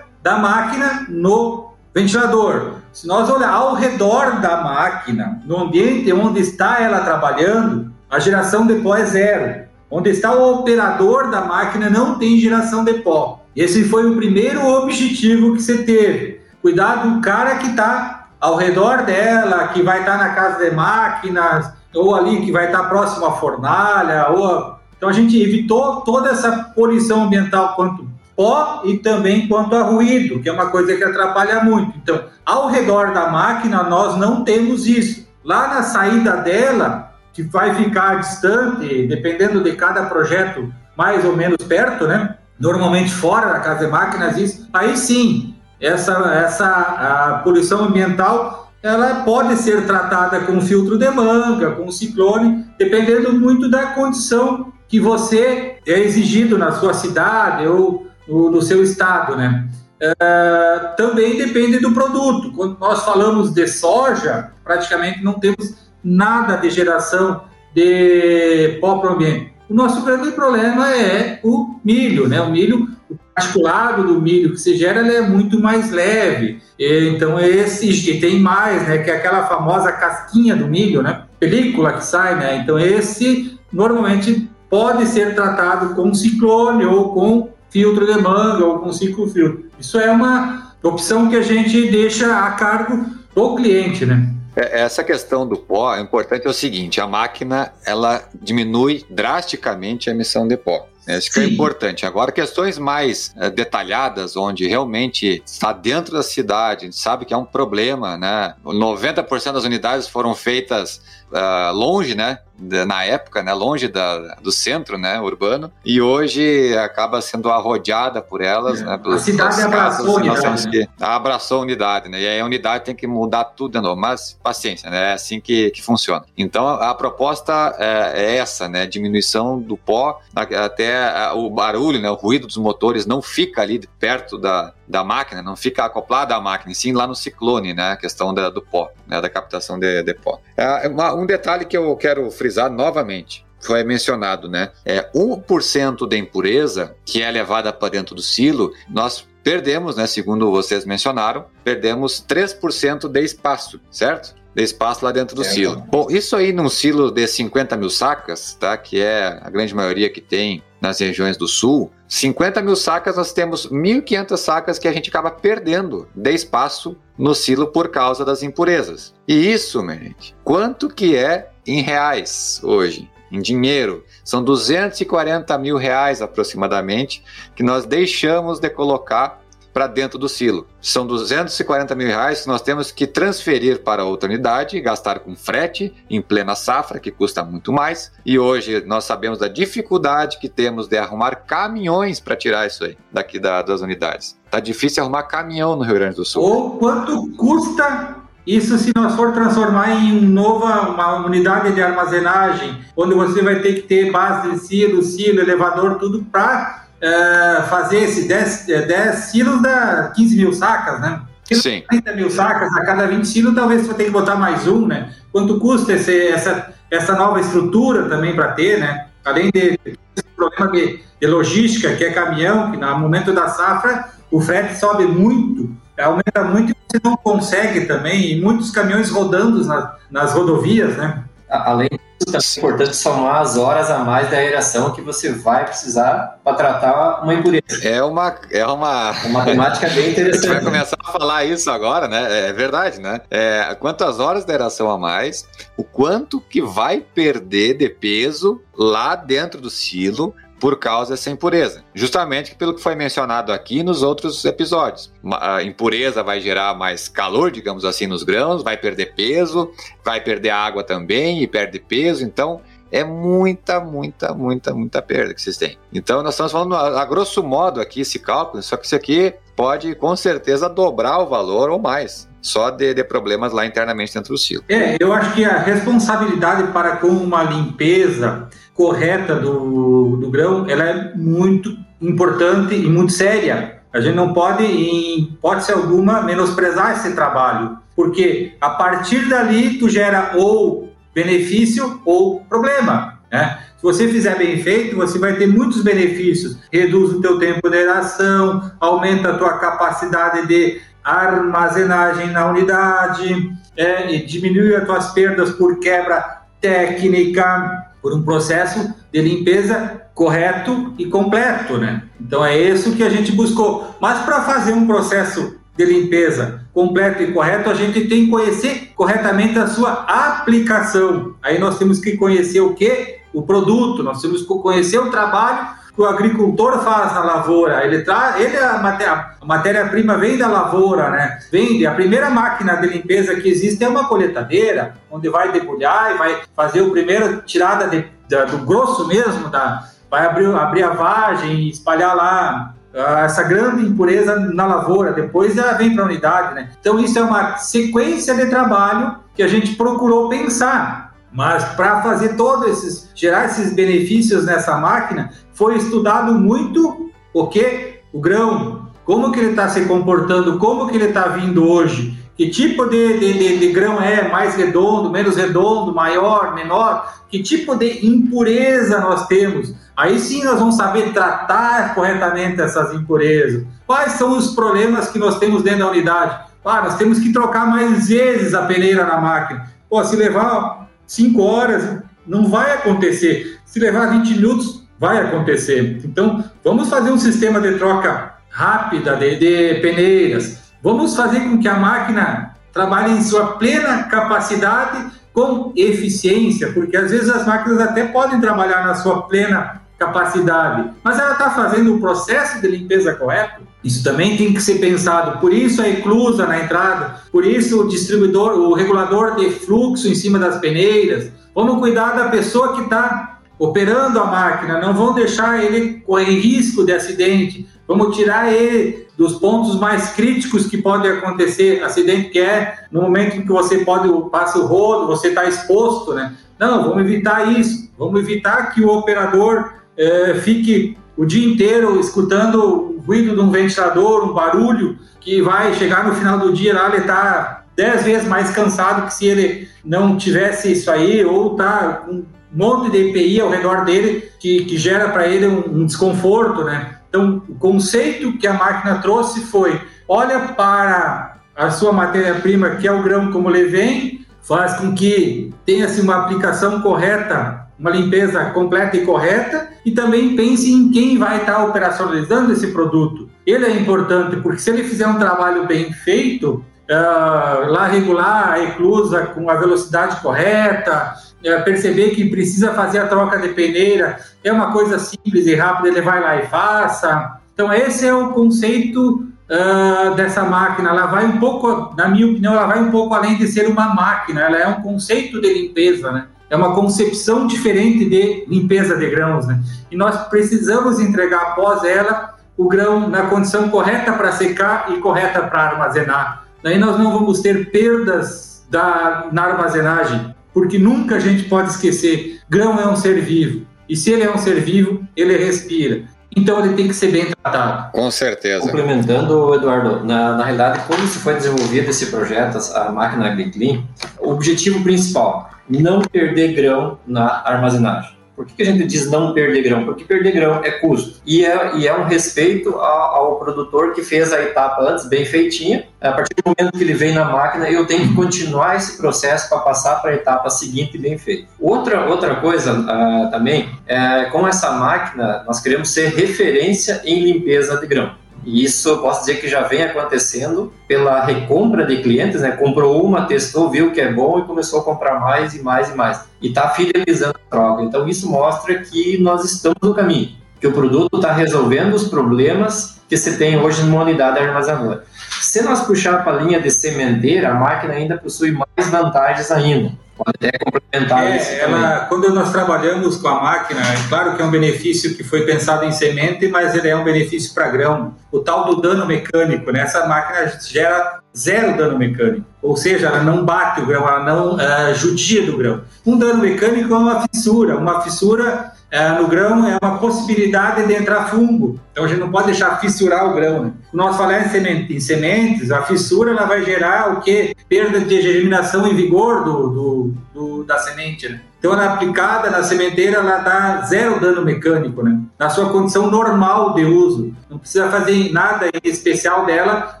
da máquina no ventilador. Se nós olhar ao redor da máquina, no ambiente onde está ela trabalhando, a geração de pó é zero. Onde está o operador da máquina não tem geração de pó. Esse foi o primeiro objetivo que você teve. Cuidar do cara que está ao redor dela, que vai estar na casa de máquinas, ou ali que vai estar próximo à fornalha, ou... Então a gente evitou toda essa poluição ambiental quanto pó e também quanto a ruído, que é uma coisa que atrapalha muito. Então, ao redor da máquina, nós não temos isso. Lá na saída dela, que vai ficar distante, dependendo de cada projeto, mais ou menos perto, né? Normalmente fora da casa de máquinas, isso. Aí sim, essa, essa poluição ambiental ela pode ser tratada com filtro de manga, com ciclone, dependendo muito da condição que você é exigido na sua cidade ou no, no seu estado, né? É, também depende do produto. Quando nós falamos de soja, praticamente não temos nada de geração de pó para o ambiente? O nosso grande problema é o milho, né? O milho, o particulado do milho que se gera, é muito mais leve. E, então esse e tem mais, né? Que é aquela famosa casquinha do milho, né? Película que sai, né? Então esse normalmente pode ser tratado com ciclone ou com filtro de manga ou com ciclo filtro. Isso é uma opção que a gente deixa a cargo do cliente, né? É, essa questão do pó é importante é o seguinte: a máquina ela diminui drasticamente a emissão de pó. Isso que é importante. Agora, questões mais é, detalhadas, onde realmente está dentro da cidade, a gente sabe que é um problema, né? 90% das unidades foram feitas uh, longe, né? na época, né, longe da, do centro, né, urbano, e hoje acaba sendo arrodeada por elas, é. né, pelos, a cidade abraçou a unidade, né? abraçou a unidade, né, e aí a unidade tem que mudar tudo de novo, mas paciência, né, é assim que, que funciona. Então a, a proposta é, é, essa, né, diminuição do pó, até o barulho, né, o ruído dos motores não fica ali perto da, da máquina, não fica acoplada à máquina, sim lá no ciclone, né, a questão da, do pó, né, da captação de, de pó. É, uma, um detalhe que eu quero frisar novamente, foi mencionado, né, é 1% de impureza que é levada para dentro do silo, nós perdemos, né, segundo vocês mencionaram, perdemos 3% de espaço, certo? de espaço lá dentro do é, silo. Bom, isso aí num silo de 50 mil sacas, tá? Que é a grande maioria que tem nas regiões do sul, 50 mil sacas nós temos 1.500 sacas que a gente acaba perdendo de espaço no silo por causa das impurezas. E isso, minha gente, quanto que é em reais hoje? Em dinheiro, são 240 mil reais aproximadamente que nós deixamos de colocar para dentro do silo. São 240 mil reais que nós temos que transferir para outra unidade, gastar com frete em plena safra, que custa muito mais. E hoje nós sabemos da dificuldade que temos de arrumar caminhões para tirar isso aí daqui da, das unidades. Tá difícil arrumar caminhão no Rio Grande do Sul. Ou quanto custa isso se nós for transformar em nova uma unidade de armazenagem, onde você vai ter que ter base de silo, silo, elevador, tudo para é, fazer esse 10, 10 é, silos da 15 mil sacas, né? Sim. 30 mil sacas a cada 20 silos, talvez você tenha que botar mais um, né? Quanto custa esse, essa, essa nova estrutura também para ter, né? Além de esse problema de, de, logística, que é caminhão, que no momento da safra o frete sobe muito, aumenta muito e você não consegue também, e muitos caminhões rodando nas, nas rodovias, né? Além é importante somar as horas a mais da aeração que você vai precisar para tratar uma impureza. É uma, é uma... uma matemática bem interessante. a gente vai começar a falar isso agora, né? É verdade, né? É, quantas horas da aeração a mais, o quanto que vai perder de peso lá dentro do silo por causa dessa impureza. Justamente pelo que foi mencionado aqui nos outros episódios. A impureza vai gerar mais calor, digamos assim, nos grãos, vai perder peso, vai perder água também e perde peso. Então, é muita, muita, muita, muita perda que vocês têm. Então, nós estamos falando a, grosso modo aqui esse cálculo, só que isso aqui pode com certeza dobrar o valor ou mais só de, de, problemas lá internamente dentro do silo. É, eu acho que a responsabilidade para com uma limpeza correta do, do grão, ela é muito importante e muito séria. A gente não pode, em hipótese alguma, menosprezar esse trabalho, porque a partir dali tu gera ou benefício ou problema. Né? Se você fizer bem feito, você vai ter muitos benefícios. Reduz o teu tempo de eração, aumenta a tua capacidade de armazenagem na unidade, é, diminui as tuas perdas por quebra técnica, por um processo de limpeza correto e completo, né? Então é isso que a gente buscou. Mas para fazer um processo de limpeza completo e correto, a gente tem que conhecer corretamente a sua aplicação. Aí nós temos que conhecer o que? O produto, nós temos que conhecer o trabalho que o agricultor faz na lavoura. Ele traz, ele a matéria-prima vem da lavoura, né? Vende. A primeira máquina de limpeza que existe é uma coletadeira, onde vai debulhar e vai fazer o primeiro tirada de, de, do grosso mesmo, da, vai abrir, abrir a vagem e espalhar lá uh, essa grande impureza na lavoura. Depois ela vem para a unidade, né? Então isso é uma sequência de trabalho que a gente procurou pensar. Mas para fazer todos esses, gerar esses benefícios nessa máquina, foi estudado muito porque o grão como que ele está se comportando, como que ele está vindo hoje, que tipo de, de, de, de, grão é, mais redondo, menos redondo, maior, menor, que tipo de impureza nós temos. Aí sim nós vamos saber tratar corretamente essas impurezas. Quais são os problemas que nós temos dentro da unidade? Ah, nós temos que trocar mais vezes a peneira na máquina. Pô, se levar 5 horas, não vai acontecer. Se levar 20 minutos, vai acontecer. Então, vamos fazer um sistema de troca rápida de, de peneiras. Vamos fazer com que a máquina trabalhe em sua plena capacidade com eficiência, porque às vezes as máquinas até podem trabalhar na sua plena capacidade, mas ela está fazendo o processo de limpeza correto. Isso também tem que ser pensado. Por isso a eclusa na entrada, por isso o distribuidor, o regulador de fluxo em cima das peneiras. Vamos cuidar da pessoa que está operando a máquina, não vão deixar ele correr risco de acidente. Vamos tirar ele dos pontos mais críticos que pode acontecer, acidente que é no momento em que você pode passa o rodo, você está exposto, né? Não, vamos evitar isso. Vamos evitar que o operador é, fique o dia inteiro escutando o ruído de um ventilador, um barulho, que vai chegar no final do dia lá, ele está dez vezes mais cansado que se ele não tivesse isso aí, ou está com um monte de EPI ao redor dele que, que gera para ele um, um desconforto, né? Então, o conceito que a máquina trouxe foi: olha para a sua matéria-prima, que é o grão como ele vem, faz com que tenha-se uma aplicação correta uma limpeza completa e correta e também pense em quem vai estar operacionalizando esse produto. Ele é importante porque se ele fizer um trabalho bem feito, uh, lá regular a eclusa com a velocidade correta, uh, perceber que precisa fazer a troca de peneira, é uma coisa simples e rápida, ele vai lá e faça. Então esse é o conceito uh, dessa máquina. Ela vai um pouco, na minha opinião, ela vai um pouco além de ser uma máquina, ela é um conceito de limpeza, né? É uma concepção diferente de limpeza de grãos, né? E nós precisamos entregar após ela o grão na condição correta para secar e correta para armazenar. Daí nós não vamos ter perdas da, na armazenagem, porque nunca a gente pode esquecer, grão é um ser vivo. E se ele é um ser vivo, ele respira. Então ele tem que ser bem tratado. Com certeza. Complementando, Eduardo, na, na realidade, quando se foi desenvolvido esse projeto, a máquina AgriClean, o objetivo principal não perder grão na armazenagem. Por que, a gente diz não perder grão? Porque perder grão é custo. E é, e é um respeito ao, ao, produtor que fez a etapa antes, bem feitinha. A partir do momento que ele vem na máquina, eu tenho que continuar esse processo para passar para a etapa seguinte bem feito. Outra, outra coisa uh, também, é, com essa máquina, nós queremos ser referência em limpeza de grão. E isso eu posso dizer que já vem acontecendo pela recompra de clientes, né? Comprou uma, testou, viu que é bom e começou a comprar mais e mais e mais. E está fidelizando a troca. Então isso mostra que nós estamos no caminho, que o produto está resolvendo os problemas que se tem hoje numa unidade armazenadora. Se nós puxar para a linha de sementeira, a máquina ainda possui mais vantagens ainda Pode até complementar é, isso. Ela, quando nós trabalhamos com a máquina, é claro que é um benefício que foi pensado em semente, mas ele é um benefício para grão. O tal do dano mecânico, né? essa máquina gera zero dano mecânico, ou seja, ela não bate o grão, ela não uh, judia do grão. Um dano mecânico é uma fissura, uma fissura é, no grão é uma possibilidade de entrar fungo. Então a gente não pode deixar fissurar o grão. Né? Nós falamos em, semente, em, sementes, a fissura ela vai gerar o que? Perda de germinação e vigor do, do, do da semente. Né? Então, ela aplicada na sementeira, ela dá zero dano mecânico, né? Na sua condição normal de uso. Não precisa fazer nada especial dela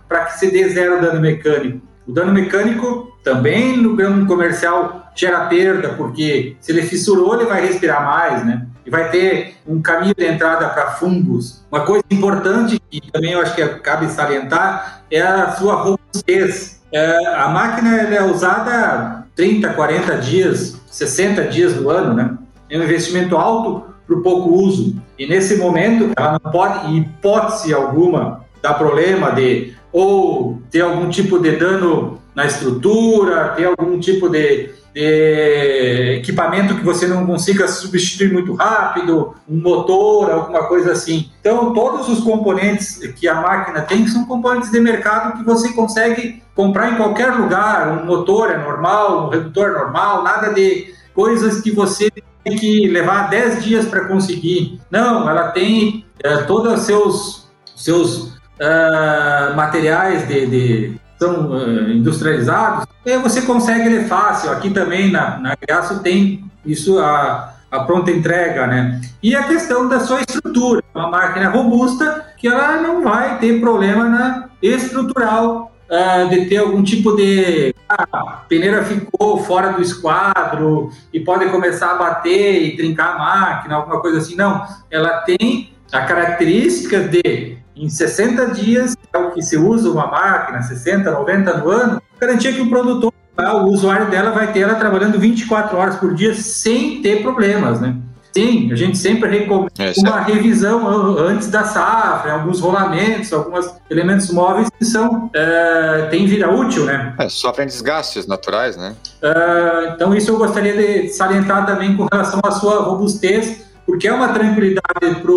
para que se dê zero dano mecânico. O dano mecânico também no grão comercial gera perda, porque se ele fissurou, ele vai respirar mais, né? E vai ter um caminho de entrada para fungos. Uma coisa importante que também eu acho que cabe salientar é a sua robustez. É, a máquina é usada 30, 40 dias, 60 dias do ano, né? É um investimento alto para o pouco uso. E nesse momento, ela não pode, em hipótese alguma, dar problema de ou ter algum tipo de dano na estrutura, ter algum tipo de, de, equipamento que você não consiga substituir muito rápido, um motor, alguma coisa assim. Então, todos os componentes que a máquina tem são componentes de mercado que você consegue comprar em qualquer lugar. Um motor é normal, um redutor é normal, nada de coisas que você tem que levar 10 dias para conseguir. Não, ela tem é, todos os seus, seus uh, materiais de, de são uh, industrializados, aí você consegue ler fácil. Aqui também na, na Graço tem isso a, a pronta entrega, né? E a questão da sua estrutura, uma máquina robusta que ela não vai ter problema na estrutural uh, de ter algum tipo de ah, a peneira ficou fora do esquadro e pode começar a bater e trincar a máquina, alguma coisa assim. Não, ela tem a característica de em 60 dias, é o que se usa uma máquina, 60, 90 no ano, garantia que o produtor, o usuário dela vai ter ela trabalhando 24 horas por dia sem ter problemas, né? Sim, a gente sempre recomenda é, uma revisão antes da safra, alguns rolamentos, alguns elementos móveis que são é, têm vida útil, né? É, sofrem desgastes naturais, né? É, então isso eu gostaria de salientar também com relação à sua robustez, porque é uma tranquilidade para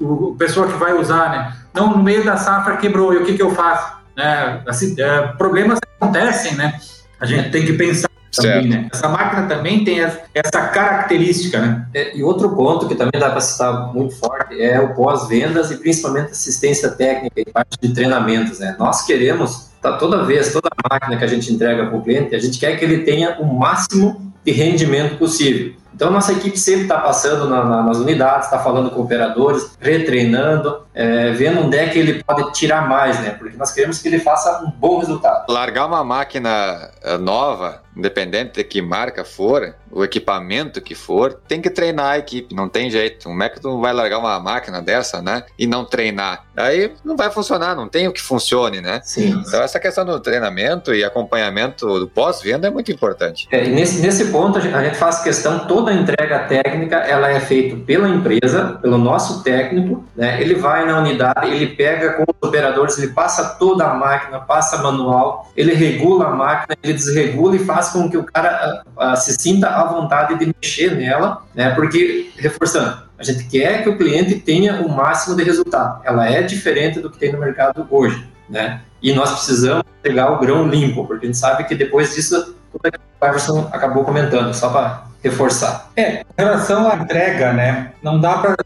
o pessoa que vai usar, né? Não, no meio da safra quebrou, e o que, que eu faço? É, assim, é, problemas acontecem, né? A gente tem que pensar também, né? Essa máquina também tem essa característica, né? É, e outro ponto que também dá para citar muito forte é o pós-vendas e principalmente assistência técnica e parte de treinamentos, né? Nós queremos, tá, toda vez, toda máquina que a gente entrega para o cliente, a gente quer que ele tenha o máximo de rendimento possível. Então, nossa equipe sempre está passando na, na, nas unidades, está falando com operadores, retreinando, é, vendo onde é que ele pode tirar mais, né? Porque nós queremos que ele faça um bom resultado. Largar uma máquina eh, nova independente de que marca for, o equipamento que for, tem que treinar a equipe, não tem jeito. Como é que tu vai largar uma máquina dessa, né? E não treinar? Aí não vai funcionar, não tem o que funcione, né? Sim. Então essa questão do treinamento e acompanhamento do pós-venda é muito importante. É, nesse, nesse ponto a gente faz questão, toda a entrega técnica ela é feita pela empresa, pelo nosso técnico, né? Ele vai na unidade, ele pega com os operadores, ele passa toda a máquina, passa manual, ele regula a máquina, ele desregula e faz com que o cara uh, uh, se sinta à vontade de mexer nela, né? Porque, reforçando, a gente quer que o cliente tenha o máximo de resultado. Ela é diferente do que tem no mercado hoje, né? E nós precisamos pegar o grão limpo, porque a gente sabe que depois disso, tudo que o Everson acabou comentando, só para reforçar. É, em relação à entrega, né? Não dá para uh,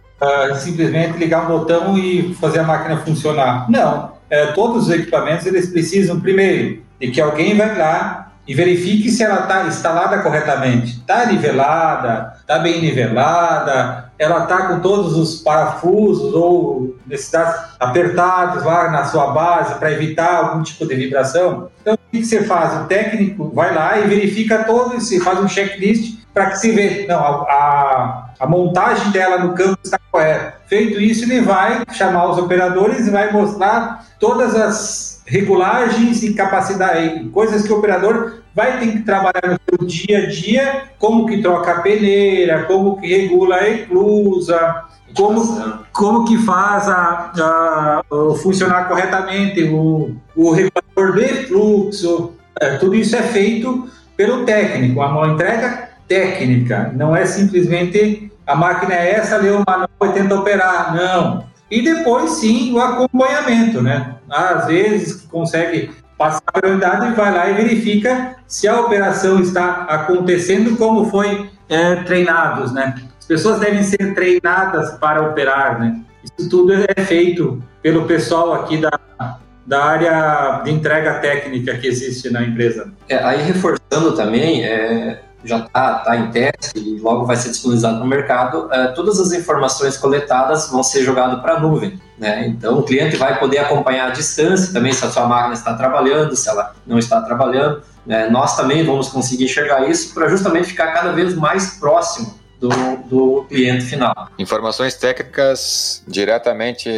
ah, simplesmente ligar um botão e fazer a máquina funcionar. Não. É, todos os equipamentos eles precisam primeiro de que alguém vai lá e verifique se ela está instalada corretamente. Está nivelada, está bem nivelada, ela está com todos os parafusos ou necessidades apertados lá na sua base para evitar algum tipo de vibração. Então, o que você faz? O técnico vai lá e verifica todo isso, faz um checklist para que se vê, não, a, a, a, montagem dela no campo está correta. Feito isso, ele vai chamar os operadores e vai mostrar todas as regulagens e capacidade, coisas que o operador vai ter que trabalhar no seu dia a dia, como que troca a peneira, como que regula a eclusa, como, como que faz a, a, funcionar corretamente o, o regulador de fluxo, é, tudo isso é feito pelo técnico, a entrega técnica, não é simplesmente a máquina é essa, lê o manual e tenta operar, não. E depois sim o acompanhamento, né? Às vezes consegue passar a prioridade e vai lá e verifica se a operação está acontecendo como foi é, treinados, né? As pessoas devem ser treinadas para operar, né? Isso tudo é feito pelo pessoal aqui da, da área de entrega técnica que existe na empresa. É, aí reforçando também, é, já está tá em teste e logo vai ser disponibilizado no mercado, é, todas as informações coletadas vão ser jogadas para a nuvem. Né? Então, o cliente vai poder acompanhar a distância também, se a sua máquina está trabalhando, se ela não está trabalhando. Né? Nós também vamos conseguir enxergar isso para justamente ficar cada vez mais próximo do, do cliente final. Informações técnicas diretamente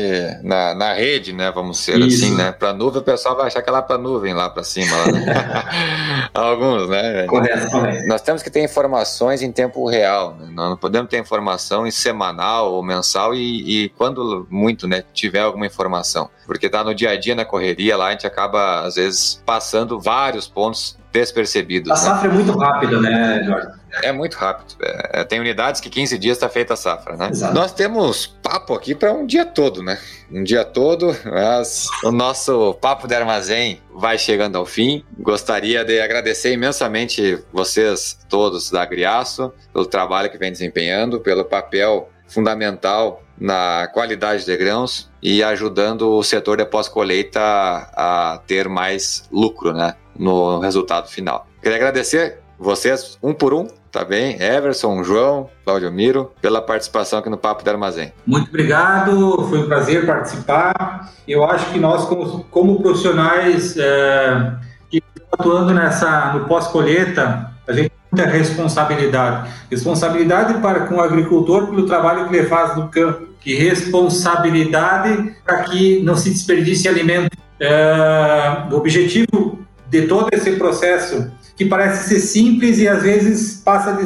na, na rede, né? Vamos ser Isso. assim, né? Para nuvem, o pessoal vai achar que é lá para nuvem, lá para cima. Lá, né? Alguns, né? Correto, correto. Nós temos que ter informações em tempo real. Né? Nós não podemos ter informação em semanal ou mensal e, e quando muito, né? Tiver alguma informação. Porque tá no dia a dia, na correria, lá a gente acaba, às vezes, passando vários pontos despercebidos. A né? safra é muito rápida, né, Jorge? É muito rápido. É, tem unidades que 15 dias está feita a safra, né? Exato. Nós temos papo aqui para um dia todo, né? Um dia todo, mas o nosso papo de armazém vai chegando ao fim. Gostaria de agradecer imensamente vocês todos da Agriaço pelo trabalho que vem desempenhando, pelo papel fundamental na qualidade de grãos e ajudando o setor de pós-colheita a ter mais lucro né, no resultado final. Queria agradecer vocês, um por um, tá bem? Everson, João, Claudio Miro, pela participação aqui no Papo do Armazém. Muito obrigado, foi um prazer participar. Eu acho que nós, como, como profissionais é, que atuando nessa, no pós-colheita, a gente muita responsabilidade. Responsabilidade para com o agricultor pelo trabalho que ele faz no campo e responsabilidade para que não se desperdice alimento. É, o objetivo de todo esse processo que parece ser simples e às vezes passa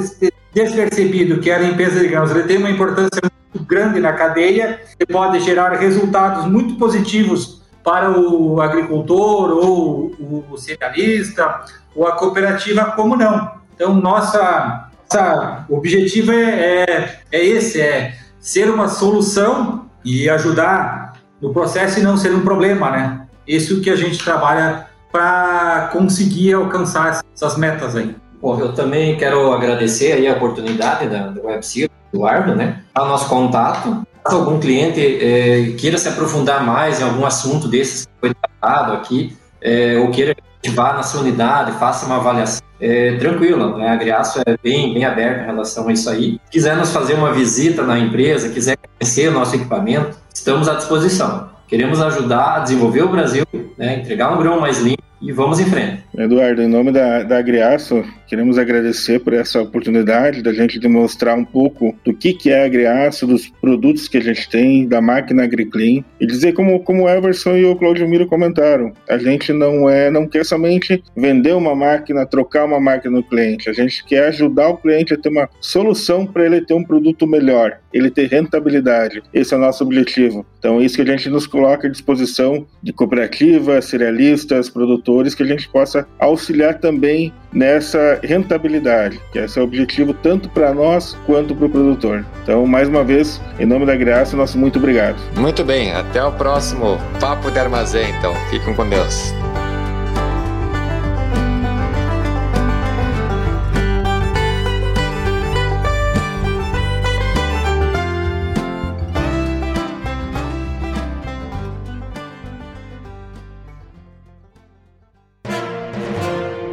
despercebido, que é a limpeza de grãos. Ele tem uma importância muito grande na cadeia e pode gerar resultados muito positivos para o agricultor ou o cerealista ou a cooperativa, como não. Então, nossa, nossa objetivo é, é, é esse, é ser uma solução e ajudar no processo e não ser um problema, né? Isso que a gente trabalha para conseguir alcançar essas metas aí. Bom, eu também quero agradecer aí a oportunidade da, do WebCiro, Eduardo, né? O nosso contato. Se algum cliente é, queira se aprofundar mais em algum assunto desses que foi tratado aqui, é, ou queira que vá na sua unidade, faça uma avaliação, é, tranquilo, né? A Griaço é bem, bem aberto em relação a isso aí. Quiser nos fazer uma visita na empresa, quiser conhecer o nosso equipamento, estamos à disposição. Queremos ajudar a desenvolver o Brasil, né, entregar um grão mais limpo e vamos em frente. Eduardo, em nome da, da Agriaço, queremos agradecer por essa oportunidade da gente demonstrar um pouco do que, que é a Agriaço, dos produtos que a gente tem, da máquina AgriClean, e dizer como, como o Everson e o Claudio Miro comentaram, a gente não é não quer somente vender uma máquina, trocar uma máquina no cliente, a gente quer ajudar o cliente a ter uma solução para ele ter um produto melhor, ele ter rentabilidade. Esse é o nosso objetivo. Então, é isso que a gente nos coloca à disposição de cooperativas, cerealistas, produtores, que a gente possa auxiliar também nessa rentabilidade, que esse é o objetivo tanto para nós quanto para o produtor. Então, mais uma vez, em nome da Graça, nosso muito obrigado. Muito bem, até o próximo Papo de Armazém, então. Fiquem com Deus.